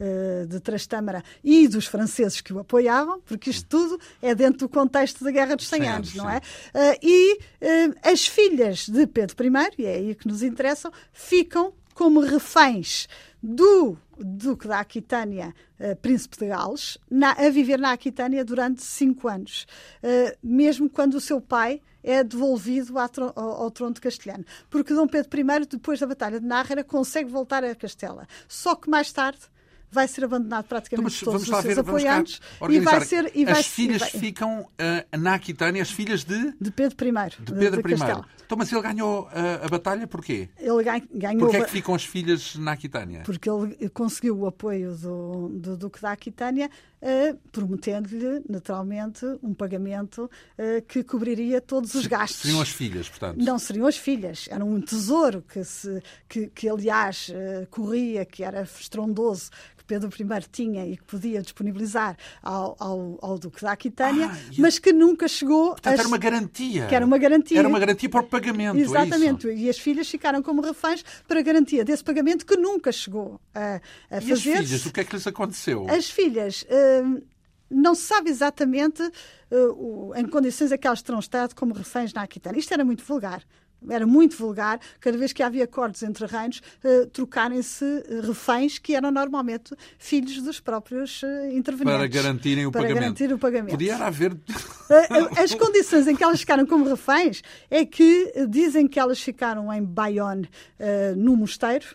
uh, de Trastâmara e dos franceses que o apoiavam, porque isto tudo é dentro do contexto da Guerra dos 100 Anos, não é? Uh, e as filhas de Pedro I, e é aí que nos interessam, ficam como reféns do Duque da Aquitânia, uh, Príncipe de Gales, na, a viver na Aquitânia durante cinco anos, uh, mesmo quando o seu pai é devolvido ao, ao, trono de Castelhano. Porque Dom Pedro I, depois da Batalha de Nájera, consegue voltar a Castela. Só que mais tarde vai ser abandonado praticamente então, todos os seus ver, apoiantes e vai ser e vai as filhas vai... ficam uh, na Aquitânia as filhas de? De Pedro I de Pedro de, de I então mas ele ganhou uh, a batalha porquê? Ele ganhou porque é que ficam as filhas na Aquitânia? Porque ele conseguiu o apoio do, do Duque da Aquitânia prometendo-lhe naturalmente um pagamento que cobriria todos os gastos seriam as filhas portanto não seriam as filhas era um tesouro que se que, que aliás corria que era estrondoso Pedro I tinha e que podia disponibilizar ao, ao, ao Duque da Aquitânia, ah, mas que nunca chegou Portanto, a... era uma garantia. Que era uma garantia. Era uma garantia para o pagamento. É Exatamente. É e as filhas ficaram como reféns para garantia desse pagamento que nunca chegou a, a fazer. E as filhas, o que é que lhes aconteceu? As filhas. Não se sabe exatamente uh, em que condições é que elas terão estado como reféns na Aquitânia. Isto era muito vulgar era muito vulgar, cada vez que havia acordos entre reinos, uh, trocarem-se reféns que eram normalmente filhos dos próprios uh, intervenientes. Para garantirem o para pagamento. Garantir o pagamento. Podia haver. As condições em que elas ficaram como reféns é que dizem que elas ficaram em Bayonne, no mosteiro.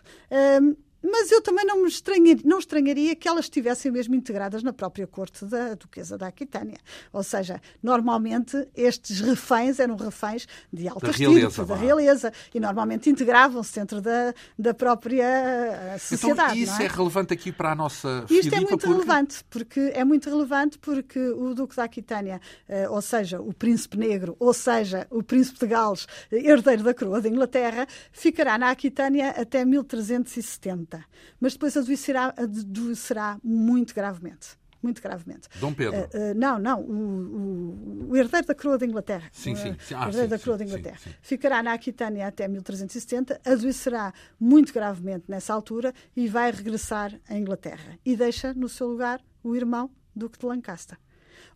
Mas eu também não, me estranharia, não estranharia que elas estivessem mesmo integradas na própria corte da Duquesa da Aquitânia. Ou seja, normalmente estes reféns eram reféns de alta da realeza, da realeza, e normalmente integravam-se dentro da, da própria eh, então, sociedade. Então, isso é? é? relevante aqui para a nossa Isto é muito porque... relevante, porque é muito relevante porque o Duque da Aquitânia, eh, ou seja, o Príncipe Negro, ou seja, o Príncipe de Gales, herdeiro da coroa da Inglaterra, ficará na Aquitânia até 1370. Mas depois adoecerá, adoecerá muito gravemente muito gravemente. Dom Pedro? Uh, uh, não, não, o, o, o, herdeiro da coroa da Inglaterra. Sim, sim. sim. Ah, herdeiro sim, da coroa sim, da Inglaterra. Ficará na Aquitânia até 1370, adoecerá muito gravemente nessa altura e vai regressar à Inglaterra. E deixa no seu lugar o irmão Duque de Lancaster.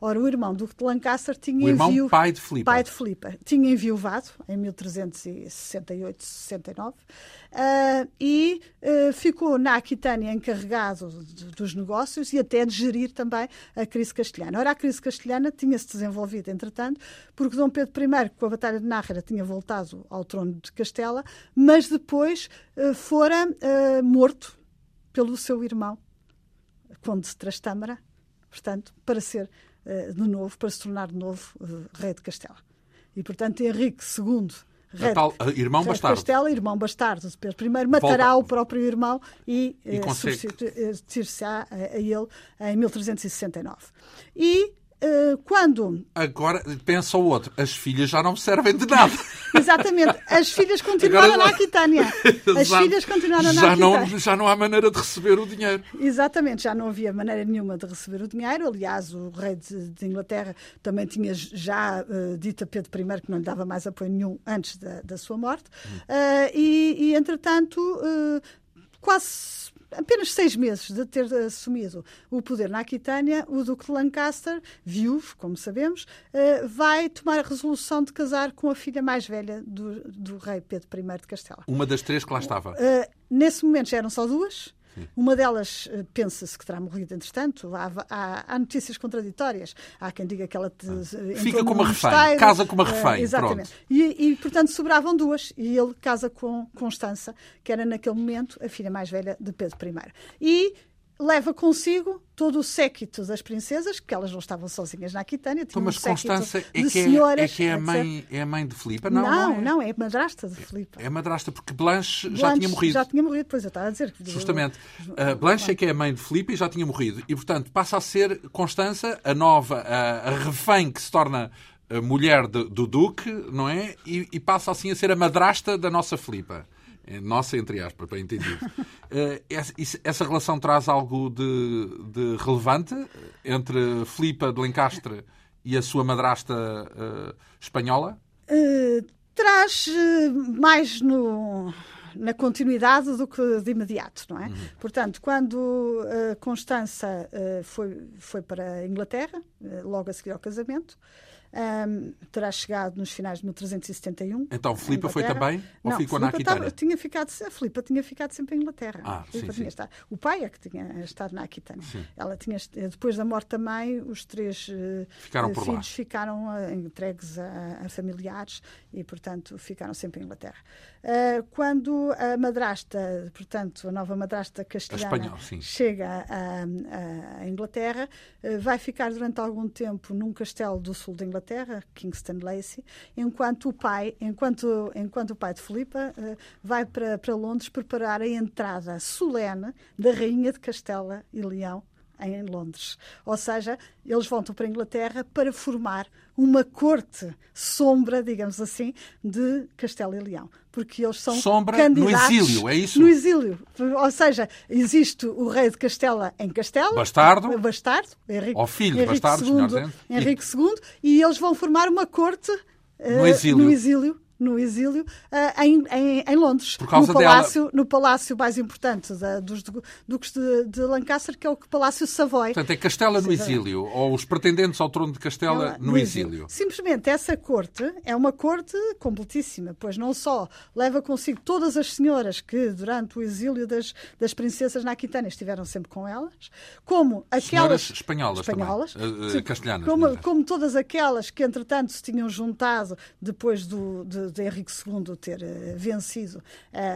Ora, o irmão Duque de Lancaster tinha o irmão envio... pai de Filipe. Pai de Filipe. Tinha enviuvado em 1368, 69 uh, e uh, ficou na Aquitânia encarregado de, dos negócios e até de gerir também a crise castelhana. Ora, a crise castelhana tinha-se desenvolvido, entretanto, porque Dom Pedro I, com a Batalha de Nájera, tinha voltado ao trono de Castela, mas depois uh, fora uh, morto pelo seu irmão, Conde de Trastâmara, portanto, para ser de novo, para se tornar de novo uh, rei de Castela. E, portanto, Henrique II Rei, tal, irmão rei bastardo. Castela, irmão bastardo de Pedro I, matará Volta. o próprio irmão e, e eh, substituir-se-á a, a ele em 1369. E quando. Agora pensa o outro, as filhas já não servem de nada. <laughs> Exatamente, as filhas continuaram Agora... na Aquitânia. <laughs> As filhas continuaram na Aquitânia. Não, já não há maneira de receber o dinheiro. Exatamente, já não havia maneira nenhuma de receber o dinheiro. Aliás, o rei de, de Inglaterra também tinha já uh, dito a Pedro I que não lhe dava mais apoio nenhum antes da, da sua morte. Hum. Uh, e, e, entretanto, quase apenas seis meses de ter assumido o poder na Aquitânia, o Duque de Lancaster, viúvo, como sabemos, eh, vai tomar a resolução de casar com a filha mais velha do, do rei Pedro I de Castela. Uma das três que lá estava. Eh, nesse momento já eram só duas. Uma delas eh, pensa-se que terá morrido entretanto. Há, há, há, notícias contraditórias. Há quem diga que ela te, ah. fica como uma refém, casa com uma eh, refém. Uh, exatamente. E, e, portanto, sobravam duas. E ele casa com Constança, que era naquele momento a filha mais velha de Pedro I. E leva consigo todo o séquito das princesas, que elas não estavam sozinhas na Aquitânia. Então, mas um Constança é que, é, é, que é, a mãe, é a mãe de Filipe? Não, não, não, é, não, é madrasta de Filipe. É madrasta, porque Blanche, Blanche, já tinha morrido. Já tinha morrido, pois eu estava a dizer. Que... Justamente. Uh, Blanche é que é a mãe de Filipe e já tinha morrido. E, portanto, passa a ser Constança, a nova, a, a refém que se torna a mulher de, do Duque, não é? E, e, passa assim a ser a madrasta da nossa Filipa. É nossa, entre aspas, para entendido. <laughs> Uh, essa relação traz algo de, de, relevante entre Filipa de Lencastre e a sua madrasta uh, espanhola? Uh, traz mais no, na continuidade do que de imediato, não é? Uhum. Portanto, quando Constança foi, foi para a Inglaterra, logo a seguir ao casamento, um, terá chegado nos finais de 1371. Então, Filipa foi também? Ou não, ficou Filipa na Aquitânia? tinha ficado, a Filipa tinha ficado sempre em Inglaterra. Ah, sim, sim. Estado, o pai é que tinha estado na Aquitânia. Sim. Ela tinha, depois da morte da mãe, os três eh, ficaram filhos lá. ficaram uh, entregues a, a, familiares e, portanto, ficaram sempre em Inglaterra. Uh, quando a madrasta, portanto, a nova madrasta castelhana Espanhol, chega à Inglaterra, uh, vai ficar durante algum tempo num castelo do sul da Inglaterra Inglaterra, Kingston Lacy, enquanto o pai, enquanto, enquanto o pai de Filipa uh, vai para, para Londres preparar a entrada solene da rainha de Castela e Leão em Londres. Ou seja, eles voltam para a Inglaterra para formar uma corte sombra, digamos assim, de Castelo e Leão. Porque eles são sombra candidatos... no exílio, é isso? No exílio. Ou seja, existe o rei de Castela em Castela. Bastardo. Bastardo. Henrique, Ou filho Henrique de bastardos, II. Henrique II. E eles vão formar uma corte No eh, exílio. no exílio no exílio uh, em, em, em, Londres, Por causa no palácio, dela... no palácio mais importante da, dos duques de, de, Lancaster, que é o Palácio Savoy. Portanto, é Castela no exílio, ou os pretendentes ao trono de Castela Ela, no, no exílio. exílio. Simplesmente essa corte é uma corte completíssima, pois não só leva consigo todas as senhoras que durante o exílio das, das princesas na Aquitânia estiveram sempre com elas, como aquelas senhoras espanholas, espanholas também. Uh, castelhanas, como, como, todas aquelas que entretanto se tinham juntado depois do, de, de Henrique II ter uh, vencido,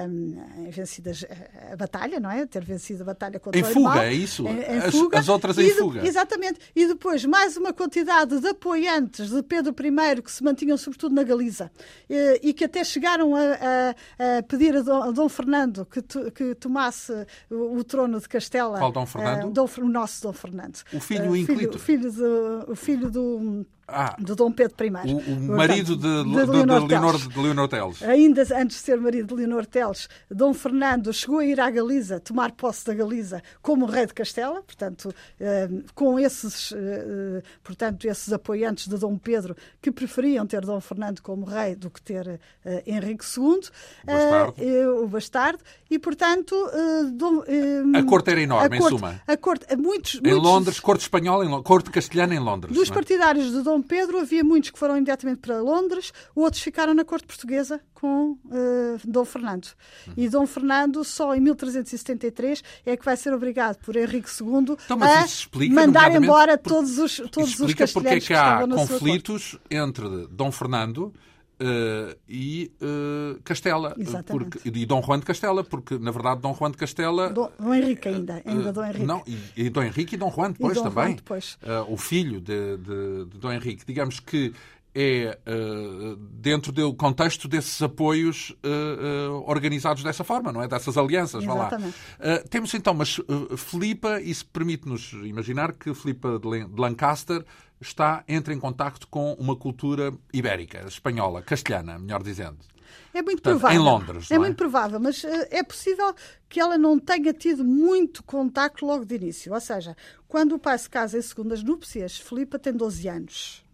um, vencido a, a, batalha, não é? Ter vencido a batalha contra em o fuga, irmão, é isso? Em, em as, fuga. as outras em e fuga. De, exatamente. E depois mais uma quantidade de apoiantes de Pedro I que se mantinham sobretudo na Galiza e, e que até chegaram a, a, a pedir a Dom, Dom Fernando que, to, que tomasse o, o, trono de Castela. Qual Dom Fernando? Dom, o nosso Dom Fernando. O filho uh, inclito. Filho, filho do, o filho do ah, de Dom Pedro I. O, o marido de, de, de, Leonor, de, Leonor, de Leonor Teles. Ainda antes de ser marido de Leonor Teles, Dom Fernando chegou a ir à Galiza, tomar posse da Galiza como rei de Castela, portanto, eh, com esses, eh, portanto, esses apoiantes de Dom Pedro que preferiam ter Dom Fernando como rei do que ter eh, Henrique II, bastardo. o bastardo, e portanto, Dom, a corte era enorme, corte, em suma. A corte, muitos, em muitos, Londres, corte espanhola, em, corte castelhana em Londres. Dos é? partidários de Dom Pedro, havia muitos que foram imediatamente para Londres, outros ficaram na corte portuguesa com uh, Dom Fernando. E Dom Fernando, só em 1373, é que vai ser obrigado por Henrique II então, a explica, mandar embora todos os, todos os explica porque é castelhanos que há conflitos entre Dom Fernando Uh, e uh, Castela porque, e Dom Juan de Castela, porque na verdade Dom Juan de Castela Dom, Dom Henrique ainda, ainda uh, Dom Henrique. Não, e, e, Dom Henrique e Dom Juan depois Dom também. Juan depois. o filho de, de, de, Dom Henrique. Digamos que é dentro do contexto desses apoios organizados dessa forma, não é? Dessas alianças, vá lá. temos então, mas Filipa, isso permite-nos imaginar que Filipa de Lancaster está, entra em contacto com uma cultura ibérica, espanhola, castelhana, melhor dizendo. É muito Portanto, provável. Em Londres. É, é, muito provável, mas uh, é possível que ela não tenha tido muito contacto logo de início. Ou seja, quando o pai se casa em segundas núpcias, Filipa tem 12 anos.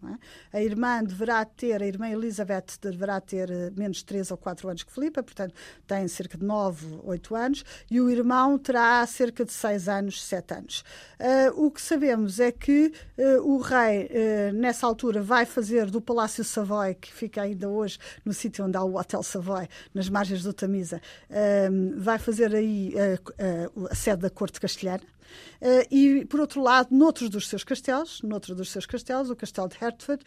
É? A irmã deverá ter, a irmã Elizabeth deverá ter menos de 3 ou 4 anos que Filipa, portanto tem cerca de 9, 8 anos, e o irmão terá cerca de 6 anos, 7 anos. Uh, o que sabemos é que uh, o rei, uh, nessa altura, vai fazer do Palácio Savoy, que fica ainda hoje no sítio onde há o Hotel Savoy, nas margens do Tamisa, vai fazer aí a sede da corte castelhana. Uh, e, por outro lado, noutros dos seus castelos, noutro dos seus castelos, o castelo de Hertford,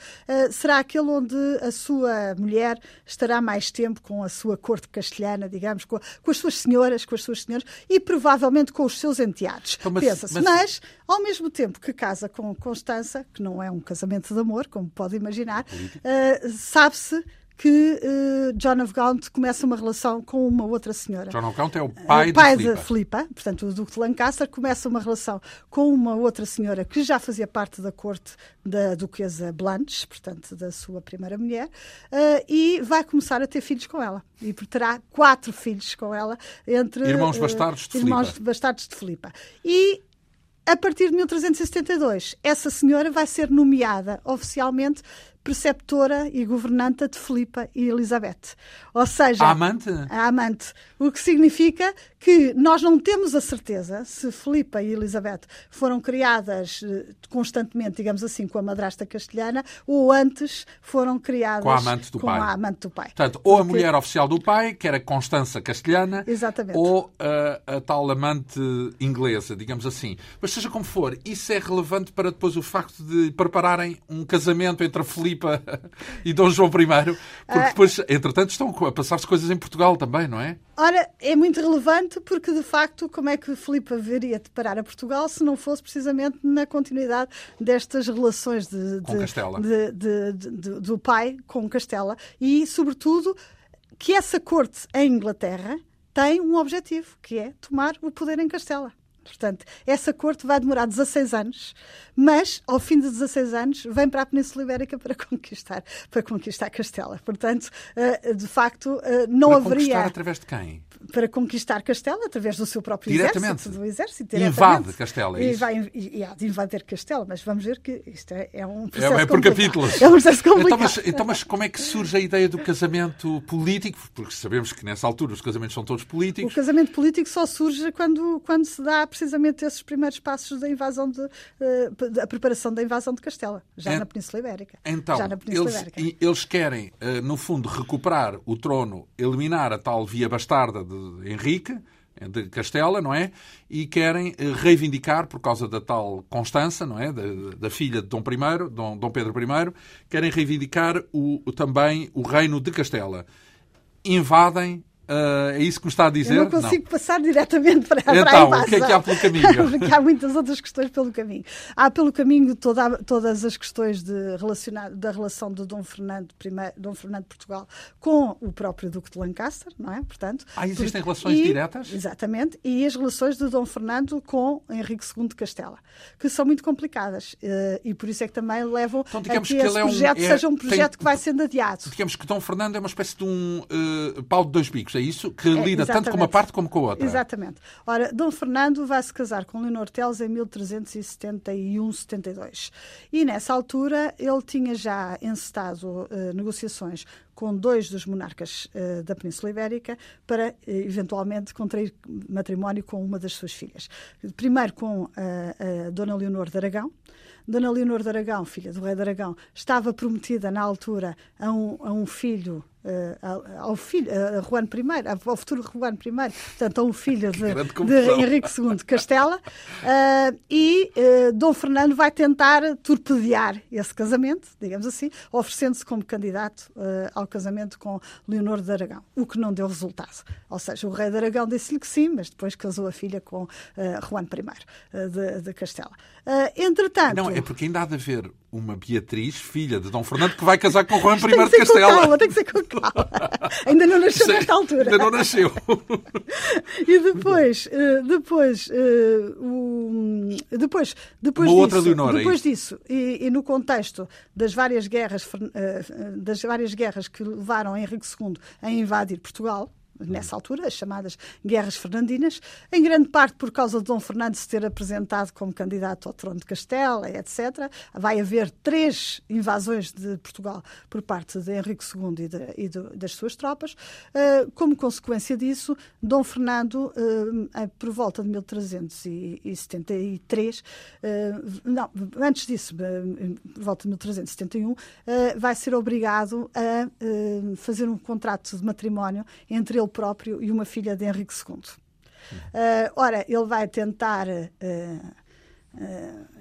será aquele onde a sua mulher estará mais tempo com a sua corte castelhana, digamos, com, a, com as suas senhoras, com as suas senhoras e provavelmente com os seus enteados. Então, Pensa-se. Mas... mas, ao mesmo tempo que casa com Constança, que não é um casamento de amor, como pode imaginar, uh, sabe-se que uh, John of Gaunt começa uma relação com uma outra senhora. John of Gaunt é o pai, uh, pai de, Filipa. Filipa. Portanto, o Duque de Lancaster começa uma relação com uma outra senhora que já fazia parte da corte da Duquesa Blanche, portanto, da sua primeira mulher, uh, e vai começar a ter filhos com ela. E terá quatro filhos com ela entre... Irmãos bastardos de irmãos Filipa. bastardos de Filipa. E a partir de 1372, essa senhora vai ser nomeada oficialmente preceptora e governanta de Filipa e Elizabeth. Ou seja, a amante? A amante. O que significa que nós não temos a certeza se Filipa e Elizabeth foram criadas constantemente, digamos assim, com a madrasta castelhana ou antes foram criadas com a amante do pai. A amante do pai. Portanto, ou a mulher oficial do pai, que era Constança Castelhana, Exatamente. ou a, a tal amante inglesa, digamos assim. Mas seja como for, isso é relevante para depois o facto de prepararem um casamento entre a Filipa <laughs> e Dom João I, porque depois, entretanto, estão a passar-se coisas em Portugal também, não é? Ora, é muito relevante porque, de facto, como é que Filipe viria de parar a Portugal se não fosse precisamente na continuidade destas relações de, Castela. De, de, do pai com Castela e, sobretudo, que essa corte em Inglaterra tem um objetivo, que é tomar o poder em Castela. Portanto, essa corte vai demorar 16 anos, mas ao fim de 16 anos vem para a Península Ibérica para conquistar, para conquistar Castela. Portanto, uh, de facto, uh, não para haveria. Conquistar através de quem? Para conquistar Castela através do seu próprio exército. Do exército Invade Castela, é e isso? vai e, há de invadir Castela, mas vamos ver que isto é, é um É, processo é por complicado. capítulos. É um processo complicado. Então mas, então, mas como é que surge a ideia do casamento político? Porque sabemos que nessa altura os casamentos são todos O políticos. casamento político só surge quando, quando se dá precisamente esses primeiros passos da invasão de, eh, da preparação da invasão de Castela, já É- na Península Ibérica. Então, já na Península eles, Ibérica. e- eles querem, eh, no fundo, recuperar o trono, eliminar a tal via bastarda de Henrique, de Castela, não é? E querem eh, reivindicar, por causa da tal Constança, não é? Da, da filha de Dom I, Dom, Dom Pedro I, querem reivindicar o- também o reino de Castela. Invadem, eh, é isso que me está a dizer? Eu não consigo passar diretamente para, para a Então, o que é que há pelo caminho? <laughs> Porque há muitas outras questões pelo caminho. Há pelo caminho toda, todas as questões de relacionar, da relação de Dom Fernando, I, Dom Fernando de Portugal com o próprio Duque de Lancaster, não é? Portanto, Ah, existem por- relações e- diretas? Exatamente. E as relações de Dom Fernando com Henrique II de Castela, que são muito complicadas. eh, E por isso é que também levam Então, a que, que esse é um- projeto é- seja um tem- projeto que vai sendo adiado. Digamos que Dom Fernando é uma espécie de um eh, pau de dois bicos, é isso? Que É, lida tanto com uma parte como com a outra. Exatamente. Ora, Dom Fernando vai se casar com Leonor Teles em 1371-72. E nessa altura ele tinha já encetado eh, negociações com dois dos monarcas eh, da Península Ibérica para eh, eventualmente contrair matrimónio com uma das suas filhas. Primeiro com a Dona Leonor de Aragão. Dona Leonor de Aragão, filha do rei de Aragão, estava prometida na altura a um, a um filho ao ao filho, a Juan I, ao futuro Juan I, portanto, a um filho de, de. Henrique II de Castela, eh, e eh, Dom Fernando vai tentar torpedear esse casamento, digamos assim, oferecendo-se como candidato eh, ao casamento com Leonor de Aragão, o que não deu resultado. Ou seja, o rei de Aragão disse-lhe que sim, mas depois casou a filha com eh, Juan I eh, de, de Castela. Eh, entretanto. Não, é porque ainda há de haver uma Beatriz, filha de Dom Fernando, que vai casar com Juan I de com Castela. calma, tem que ser com calma. Ainda não nasceu Sim, nesta altura. Ainda não nasceu. E depois, eh, depois, eh, depois, depois Uma disso, outra Leonor, é depois isso? disso e, e no contexto das várias guerras, eh, das várias guerras que levaram Henrique II a invadir Portugal. Nessa altura, as chamadas Guerras Fernandinas, em grande parte por causa de Dom Fernando se ter apresentado como candidato ao trono de Castela, etc. Vai haver três invasões de Portugal por parte de Henrique II e, de- e das suas tropas. Eh, como consequência disso, Dom Fernando, eh, por volta de 1373, eh, não, antes disso, por volta de 1371, eh, vai ser obrigado a fazer um contrato de matrimónio entre ele próprio e uma filha de Henrique II. Eh, ora, ele vai tentar. eh, eh,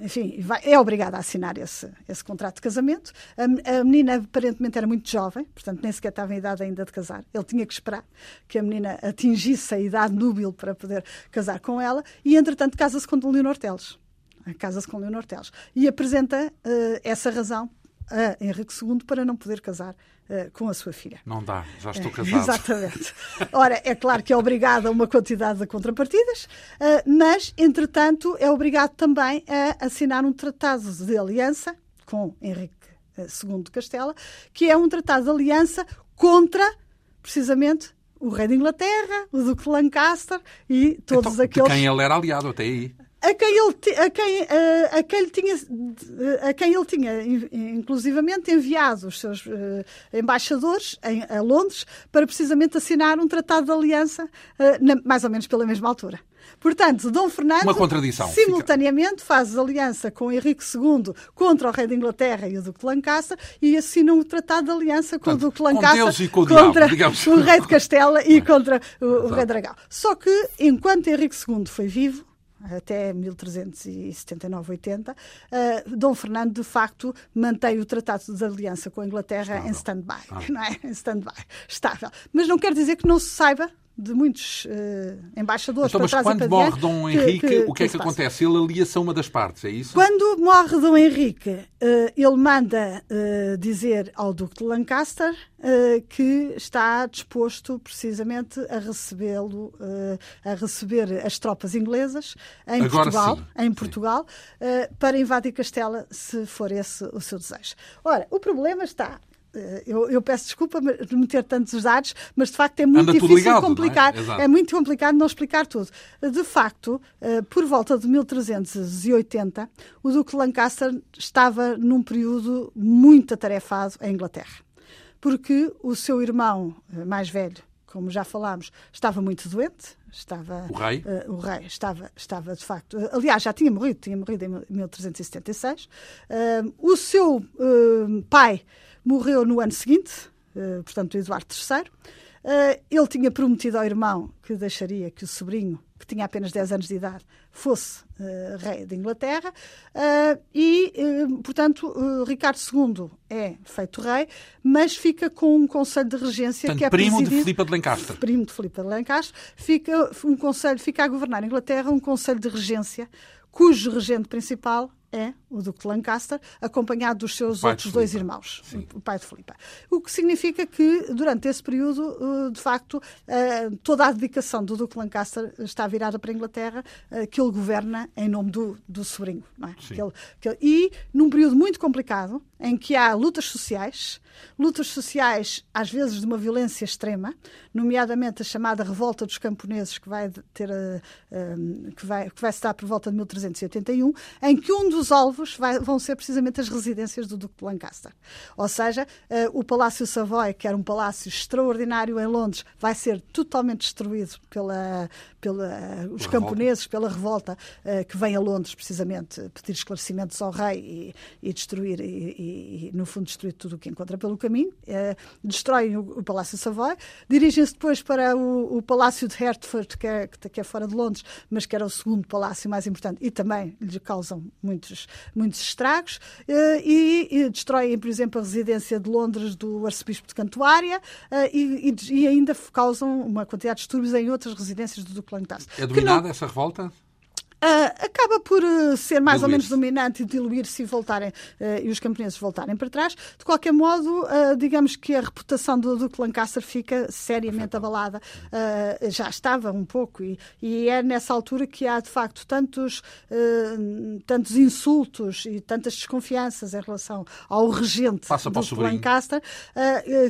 enfim, vai- é obrigado a assinar esse, esse contrato de casamento. A, a menina aparentemente era muito jovem, portanto nem sequer estava em idade ainda de casar. Ele tinha que esperar que a menina atingisse a idade núbil para poder casar com ela e, entretanto, casa-se com Leonor Teles. Casa-se com Leonor Teles. E apresenta eh, essa razão a Henrique II para não poder casar eh, com a sua filha. Não dá, já estou É, casado. Exatamente. Ora, é claro que é obrigado a uma quantidade de contrapartidas, eh, mas, entretanto, é obrigado também a assinar um tratado de aliança com Henrique eh, II de Castela, que é um tratado de aliança contra, precisamente, o rei de Inglaterra, o duque de Lancaster e todos Então, aqueles De quem ele era aliado até aí. A quem ele, a quem, eh, a quem ele tinha, a quem ele tinha in- inclusivamente enviado os seus eh, embaixadores em, a Londres para precisamente assinar um tratado de aliança eh, na- mais ou menos pela mesma altura. Portanto, Dom Fernando simultaneamente faz aliança com Henrique II contra o rei da Inglaterra e o Duque de Lancaster e assina um tratado de aliança com Portanto, o Duque de Lancaster com o contra diabo, o rei de Castela e contra o, o rei Dragão. Só que, enquanto Henrique II foi vivo, até 1379-80, eh, Dom Fernando, de facto, mantém o Tratado de Aliança com a Inglaterra em stand-by, não é? Em stand-by, estável. Mas não quer dizer que não se saiba de muitos uh, embaixadores então, mas quando morre Dom Henrique, que, que, o que, é que, que acontece? Ele alia-se a uma das partes, é isso? Quando morre Dom Henrique, uh, ele manda uh, dizer ao Duque de Lancaster que está disposto precisamente a recebê-lo, a receber as tropas inglesas em Agora Portugal, sim. em Portugal para invadir Castela, se for esse o seu desejo. Ora, o problema está eu, eu, peço desculpa de meter tantos dados, mas de facto é muito Anda difícil ligado, complicar. É? é? muito complicado não explicar tudo. De facto, eh, por volta de 1380, o Duque de Lancaster estava num período muito atarefado em Inglaterra, porque o seu irmão eh, mais velho, como já falámos, estava muito doente. Estava, o rei? Uh, o rei estava, estava de facto. Uh, aliás, já tinha morrido, tinha morrido em 1376. Uh, o seu pai Morreu no ano seguinte, uh, portanto, Eduardo III. Uh, eh, ele tinha prometido ao irmão que deixaria que o sobrinho, que tinha apenas 10 anos de idade, fosse uh, rei de Inglaterra. e, portanto, Ricardo II é feito rei, mas fica com um conselho de regência portanto, que é primo de Filipe de Lancaster. Primo de Filipe de Lancaster. Fica, um conselho, fica a governar a Inglaterra um conselho de regência cujo regente principal é o Duque de Lancaster, acompanhado dos seus outros dois irmãos, Sim. o pai de Filipe. O que significa que, durante esse período, eh, de facto, eh, toda a dedicação do Duque de Lancaster está virada para a Inglaterra, eh, que ele governa em nome do, do sobrinho. É? Que ele, que ele, e, num período muito complicado, em que há lutas sociais, lutas sociais, às vezes de uma violência extrema, nomeadamente a chamada Revolta dos Camponeses, que vai, ter, que vai, que vai se dar por volta de 1381, em que um dos alvos vai, vão ser precisamente as residências do Duque de Lancaster. Ou seja, uh, o Palácio Savoy, que era um palácio extraordinário em Londres, vai ser totalmente destruído pela, pela os camponeses, pela revolta uh, que vem a Londres, precisamente, pedir esclarecimentos ao rei e, e destruir, e, e, no fundo, destruir tudo o que encontra pelo caminho. Uh, destroem o, o, Palácio Savoy, dirigem-se depois para o, o, Palácio de Hertford, que é, que é fora de Londres, mas que era o segundo palácio mais importante e também lhe causam muitos, muitos estragos, uh, e, destroem, por exemplo, a residência de Londres do arcebispo de Cantuária e, ainda causam uma quantidade de distúrbios em outras residências do Duque é dominada não... essa revolta? Uh, acaba por uh, ser mais ou menos dominante e diluir-se e voltarem uh, e os camponeses voltarem para trás. De qualquer modo, digamos que a reputação do Duque Lancaster fica seriamente abalada. já estava um pouco e, e, é nessa altura que há de facto tantos, tantos insultos e tantas desconfianças em relação ao regente Passa Duque Lancaster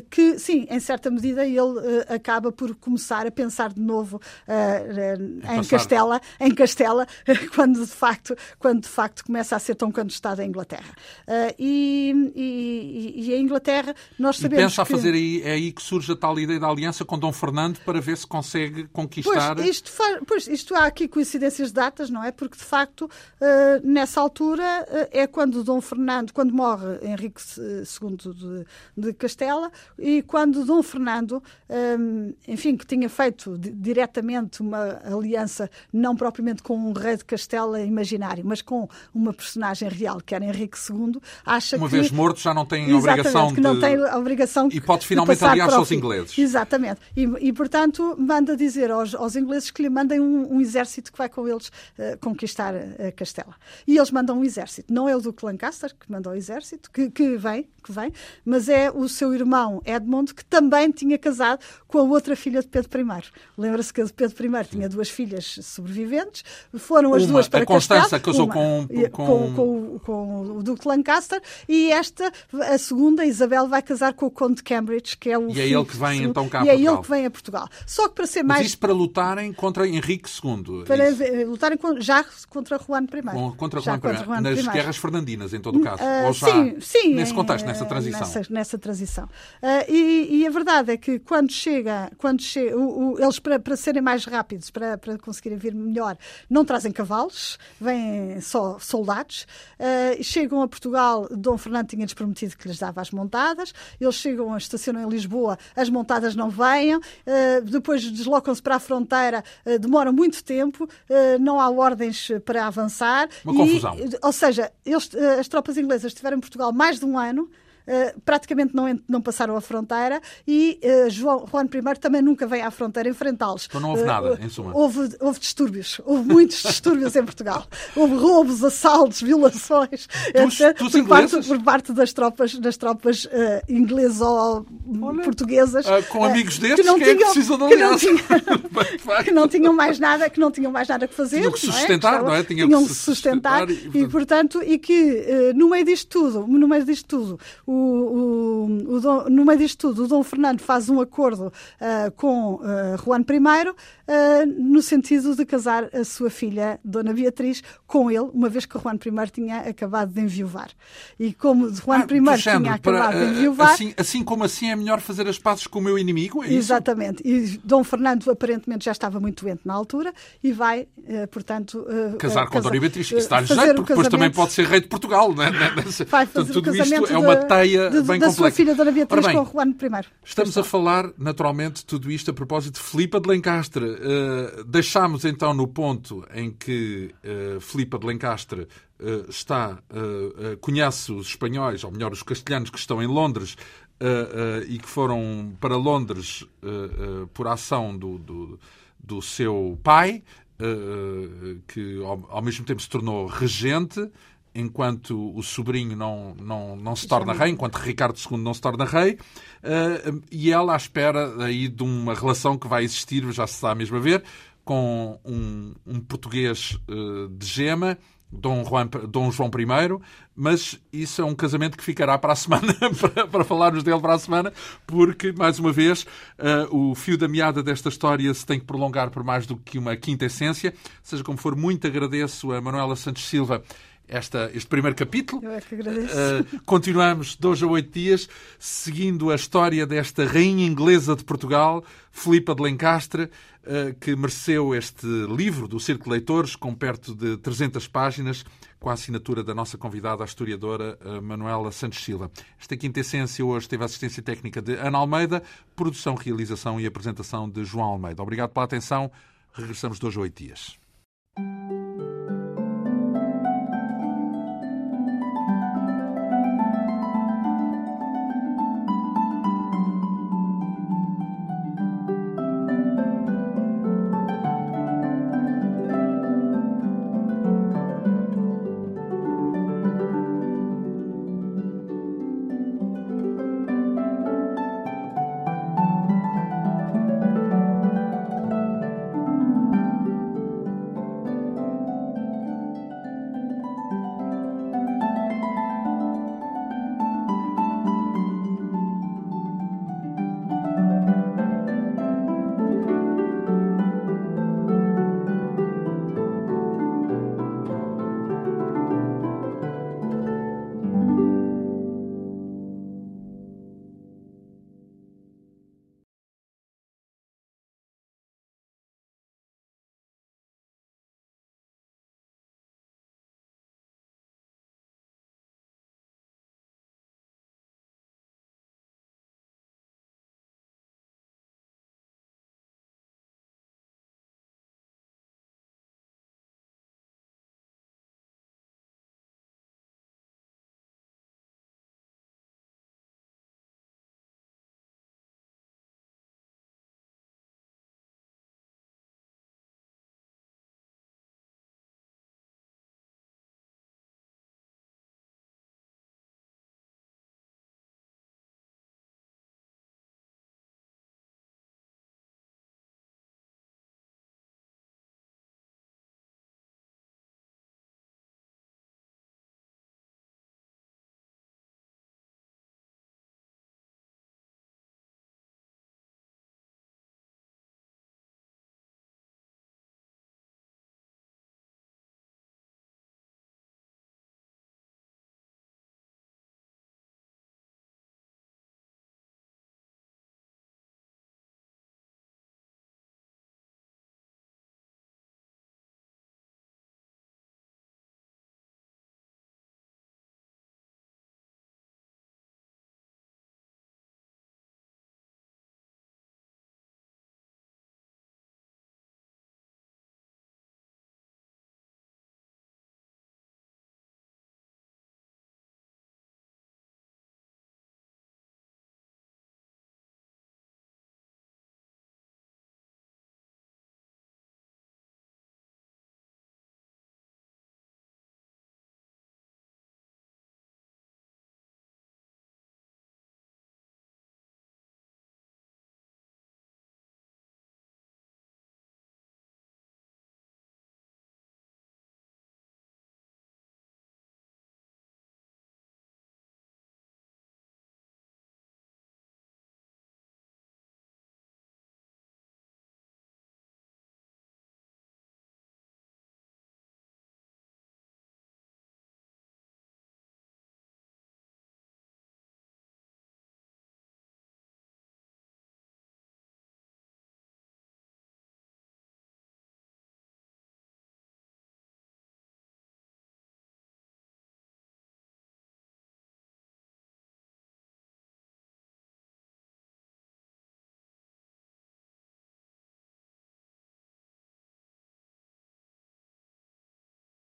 que, sim, em certa medida ele acaba por começar a pensar de novo em Castela, em Castela <laughs> quando de facto, quando de facto começa a ser tão contestada a Inglaterra. Uh, e, e, e, a Inglaterra, nós sabemos. E pensa que... a fazer aí, é aí que surge a tal ideia da aliança com Dom Fernando para ver se consegue conquistar. Pois, isto, faz, pois, isto há aqui coincidências de datas, não é? Porque de facto, uh, nessa altura, uh, é quando Dom Fernando, quando morre Henrique II de, de Castela, e quando Dom Fernando, um, enfim, que tinha feito diretamente uma aliança, não propriamente com um rei rei de Castela imaginário, mas com uma personagem real, que era Henrique II, acha uma que... Uma vez morto já não tem obrigação que não tem a obrigação E pode finalmente aliar-se aos ingleses. Exatamente. E, e, portanto, manda dizer aos, aos ingleses que lhe mandem um, um exército que vai com eles uh, conquistar uh, Castela. E eles mandam um exército. Não é o Duque Lancaster que manda o exército, que, que vem, que vem, mas é o seu irmão Edmond, que também tinha casado com a outra filha de Pedro I. Lembra-se que Pedro I tinha duas filhas sobreviventes, foram as uma, duas para a Constança casou com, com... Com, com, o Duque Lancaster e esta, a segunda, Isabel, vai casar com o Conde de Cambridge, que é o E é ele que vem então cá a Portugal. E é ele que vem a Portugal. Só que para ser Mas mais... isto para lutarem contra Henrique II. Para lutarem já contra Juan I. Contra Juan, I. Juan Nas I. guerras fernandinas, em todo o caso. Uh, Ou já sim, sim. Nesse contexto, nessa transição. Nessa, nessa transição. Uh, e, e, a verdade é que quando chega, quando chega o, o, eles para, para serem mais rápidos, para, para conseguirem vir melhor, não trazem cavalos, vêm só soldados. Uh, chegam a Portugal, Dom Fernando tinha-lhes prometido que lhes dava as montadas. Eles chegam, estacionam em Lisboa, as montadas não vêm. Uh, depois deslocam-se para a fronteira, uh, demoram muito tempo, não há ordens para avançar. Uma e, confusão. Ou seja, eles, as tropas inglesas estiveram em Portugal mais de um ano praticamente não, não passaram a fronteira e uh, João, Juan I também nunca veio à fronteira enfrentá-los. Então não houve nada, em suma. Houve, houve distúrbios, houve muitos distúrbios em Portugal. <laughs> Houve roubos, assaltos, violações etc, dos por, parte, por, parte, das tropas, das tropas inglesas ou Olha, portuguesas. com amigos destes, que não quem tinham, é que precisa de aliança? Que não, tinham mais nada, que não tinham mais nada que fazer. Tinham que sustentar, não é? Tinham, tinham que sustentar, sustentar e, e, portanto, e que no meio disto tudo, no meio disto tudo, o, o, o Dom, no meio disto tudo, o Dom Fernando faz um acordo uh, com uh, Juan I uh, no sentido de casar a sua filha, Dona Beatriz, com ele, uma vez que Juan I tinha acabado de enviuvar. E como Juan ah, I tinha acabado para, de enviuvar... Assim, assim como assim é melhor fazer as pazes com o meu inimigo, é Exatamente. Isso? E Dom Fernando aparentemente já estava muito doente na altura e vai, portanto... casar com Dona Beatriz. Isso dá-lhe jeito, porque depois também pode ser rei de Portugal, não é? Vai fazer Portanto, tudo isto é uma teia de, bem da complexa. sua filha Dona Beatriz bem, com Juan I. Estamos a falar, naturalmente, tudo isto a propósito de Filipa de Lencastre. Uh, deixámos então no ponto em que uh, Filipa de Lencastre uh, está, uh, conhece os espanhóis, ou melhor, os castelhanos que estão em Londres e que foram para Londres por ação do, do, do seu pai, que ao, ao mesmo tempo se tornou regente enquanto o sobrinho não, não, não se torna rei, enquanto Ricardo II não se torna rei, uh, e ela à espera aí de uma relação que vai existir, já se está mesmo a ver, com um, um português uh, de gema, Dom, Juan, Dom João I, mas isso é um casamento que ficará para a semana, <laughs> para, para falarmos dele para a semana, porque, mais uma vez, uh, o fio da meada desta história se tem que prolongar por mais do que uma quinta essência. Seja como for, muito agradeço a Manuela Santos Silva esta, este primeiro capítulo. Eu é que agradeço. Uh, continuamos dois a oito dias, seguindo a história desta rainha inglesa de Portugal, Filipa de Lencastre, uh, que mereceu este livro do Círculo Leitores, com perto de 300 páginas, com a assinatura da nossa convidada, a historiadora uh, Manuela Santos Silva. Esta quinta essência hoje teve a assistência técnica de Ana Almeida, produção, realização e apresentação de João Almeida. Obrigado pela atenção. Regressamos dois a oito dias.